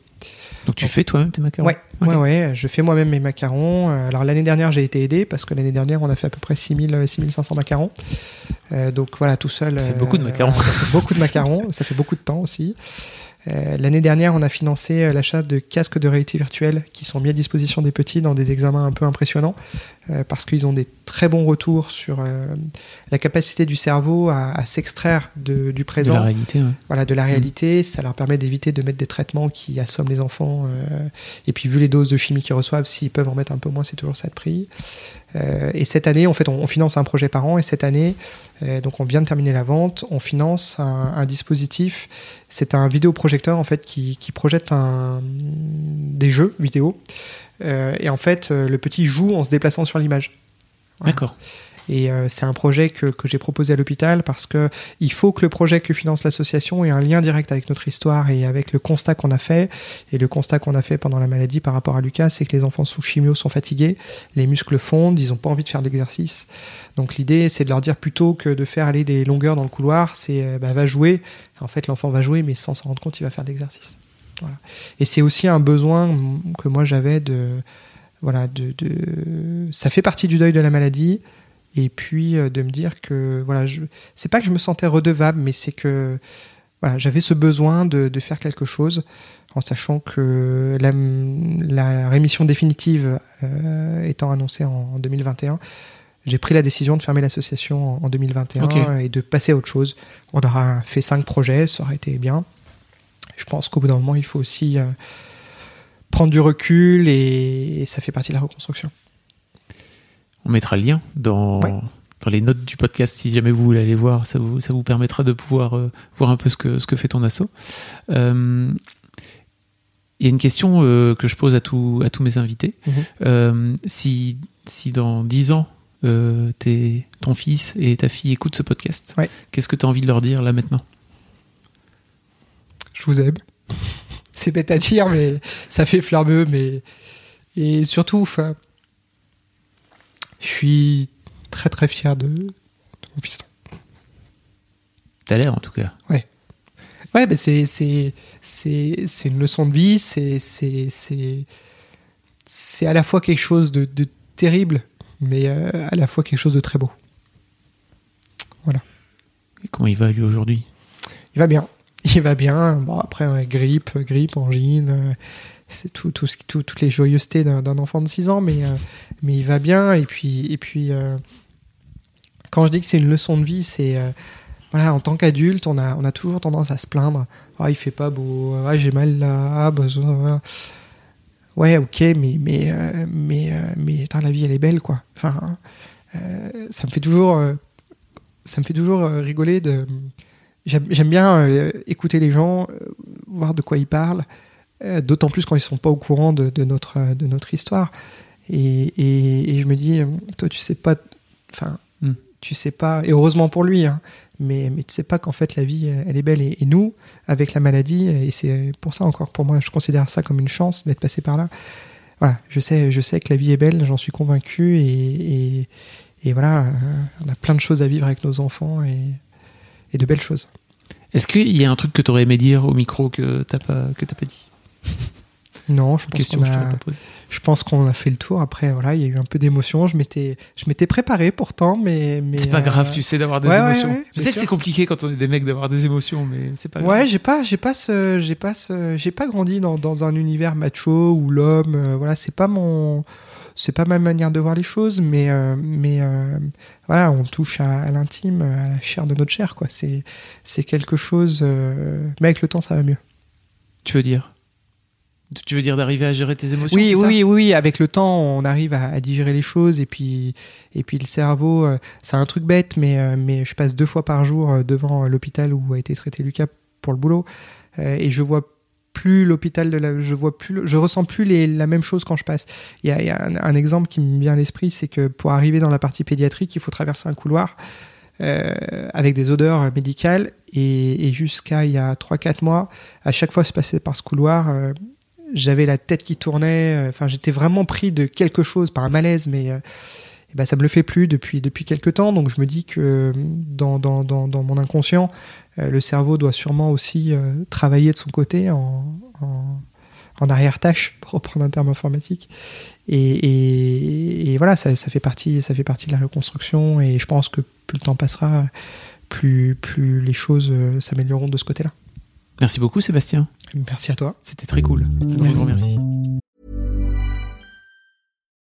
Donc tu fais toi-même tes macarons Ouais, ouais, ouais, je fais moi-même mes macarons. Euh, alors l'année dernière, j'ai été aidé parce que l'année dernière, on a fait à peu près 6000, 6500 macarons. Euh, donc voilà, tout seul. Ça fait beaucoup de macarons. ça fait beaucoup de macarons, ça fait beaucoup de temps aussi. Euh, l'année dernière, on a financé euh, l'achat de casques de réalité virtuelle qui sont mis à disposition des petits dans des examens un peu impressionnants euh, parce qu'ils ont des très bons retours sur la capacité du cerveau à, s'extraire du présent. De la réalité. Voilà, de la réalité. Ça leur permet d'éviter de mettre des traitements qui assomment les enfants. et puis, vu les doses de chimie qu'ils reçoivent, s'ils peuvent en mettre un peu moins, c'est toujours ça de prix. Euh, et cette année, en fait, on, finance un projet par an. Et cette année, euh, donc on vient de terminer la vente, on finance un, dispositif. C'est un vidéoprojecteur en fait qui, projette des jeux vidéo. Euh, et en fait, le petit joue en se déplaçant sur l'image. D'accord. Et euh, c'est un projet que, j'ai proposé à l'hôpital parce que il faut que le projet que finance l'association ait un lien direct avec notre histoire et avec le constat qu'on a fait. Et le constat qu'on a fait pendant la maladie par rapport à Lucas, c'est que les enfants sous chimio sont fatigués, les muscles fondent, ils n'ont pas envie de faire d'exercice. Donc l'idée, c'est de leur dire plutôt que de faire aller des longueurs dans le couloir, c'est euh, bah, va jouer. En fait, l'enfant va jouer, mais sans s'en rendre compte, il va faire de l'exercice. Voilà. Et c'est aussi un besoin que moi j'avais de voilà de ça fait partie du deuil de la maladie et puis euh, de me dire que voilà, je, c'est pas que je me sentais redevable, mais c'est que voilà, j'avais ce besoin de, de, faire quelque chose en sachant que la, la rémission définitive euh, étant annoncée en, en, 2021, j'ai pris la décision de fermer l'association en, en 2021 okay. et de passer à autre chose. On aura fait cinq projets, ça aurait été bien. Je pense qu'au bout d'un moment, il faut aussi euh, prendre du recul et, et ça fait partie de la reconstruction. On mettra le lien dans, ouais. dans les notes du podcast si jamais vous voulez aller voir. Ça vous, ça vous permettra de pouvoir euh, voir un peu ce que, ce que fait ton asso. Euh, il y a une question euh, que je pose à, tout, à tous mes invités. -hmm. si, si dans 10 ans, es, ton fils et ta fille écoutent ce podcast, ouais. qu'est-ce que tu as envie de leur dire là maintenant? Je vous aime. C'est bête à dire, mais ça fait flammeux. Mais... Et surtout, enfin je suis très très fier de, de mon fiston. T'as l'air en tout cas. Ouais. Ouais, mais c'est c'est c'est c'est une leçon de vie. C'est c'est c'est c'est à la fois quelque chose de, de terrible, mais euh, à la fois quelque chose de très beau. Voilà. Et comment il va lui aujourd'hui? Il va bien. Il va bien. Bon après ouais, grippe, grippe, angine. C'est tout, tout, tout, toutes les joyeusetés d'un enfant de 6 ans, mais, euh, mais il va bien. Et puis, et puis euh, quand je dis que c'est une leçon de vie, c'est euh, voilà, en tant qu'adulte, on a, on a toujours tendance à se plaindre. Ah, il fait pas beau, ah, j'ai mal là, ah, besoin. Ouais, ok, mais, mais, mais, mais la vie, elle est belle, quoi. Enfin, ça me fait toujours, ça me fait toujours rigoler de. J'aime bien écouter les gens, voir de quoi ils parlent. Euh, d'autant plus quand ils sont pas au courant de, de notre, de notre histoire. Et, et, et, je me dis, toi, tu sais pas, enfin, mm. tu sais pas, et heureusement pour lui, hein, mais, mais tu sais pas qu'en fait la vie, elle est belle. Et, et, nous, avec la maladie, et c'est pour ça encore, pour moi, je considère ça comme une chance d'être passé par là. Voilà, je sais, je sais que la vie est belle, j'en suis convaincu, et, et, voilà, on a plein de choses à vivre avec nos enfants et, et de belles choses. Est-ce qu'il y a un truc que tu aurais aimé dire au micro que tu n'as pas, que pas dit? Non, je pense, qu'on a, je pense qu'on a fait le tour. Après, voilà, il y a eu un peu d'émotion. Je m'étais, je m'étais préparé pourtant, mais, mais c'est pas euh... grave. Tu sais d'avoir des ouais, émotions. Ouais, ouais, je sais que c'est compliqué quand on est des mecs d'avoir des émotions, mais c'est pas. Ouais, j'ai pas, j'ai pas ce, j'ai pas ce, j'ai pas grandi dans, dans un univers macho où l'homme, euh, voilà, c'est pas mon, c'est pas ma manière de voir les choses, mais, euh, mais voilà, on touche à, à l'intime, à la chair de notre chair, quoi. C'est, c'est quelque chose. mais avec le temps, ça va mieux. Tu veux dire? Tu veux dire d'arriver à gérer tes émotions Oui, oui, oui, oui. Avec le temps, on arrive à, à, digérer les choses et puis, et puis le cerveau, euh, c'est un truc bête, mais, euh, mais je passe deux fois par jour euh, devant l'hôpital où a été traité Lucas pour le boulot euh, et je vois plus l'hôpital de la, je vois plus, je ressens plus les, la même chose quand je passe. Il y a, il y a un, un, exemple qui me vient à l'esprit, c'est que pour arriver dans la partie pédiatrique, il faut traverser un couloir. Avec des odeurs médicales et, et jusqu'à il y a 3-4 mois, à chaque fois se passer par ce couloir, j'avais la tête qui tournait, enfin j'étais vraiment pris de quelque chose, par un malaise, mais euh, ben, ça me le fait plus depuis, depuis quelques temps, donc je me dis que dans, dans, dans, dans mon inconscient, euh, le cerveau doit sûrement aussi euh, travailler de son côté en, en, arrière-tâche, pour reprendre un terme informatique. Et, et, voilà, ça, ça, fait partie, ça fait partie de la reconstruction, et je pense que plus le temps passera, plus, plus les choses euh, s'amélioreront de ce côté-là. Merci beaucoup Sébastien. Merci à toi. C'était très cool. Merci. merci.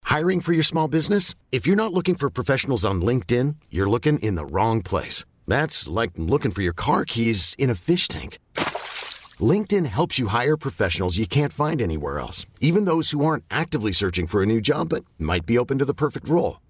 Hiring for your small business? If you're not looking for professionals on LinkedIn, you're looking in the wrong place. That's like looking for your car keys in a fish tank. LinkedIn helps you hire professionals you can't find anywhere else, even those who aren't actively searching for a new job but might be open to the perfect role.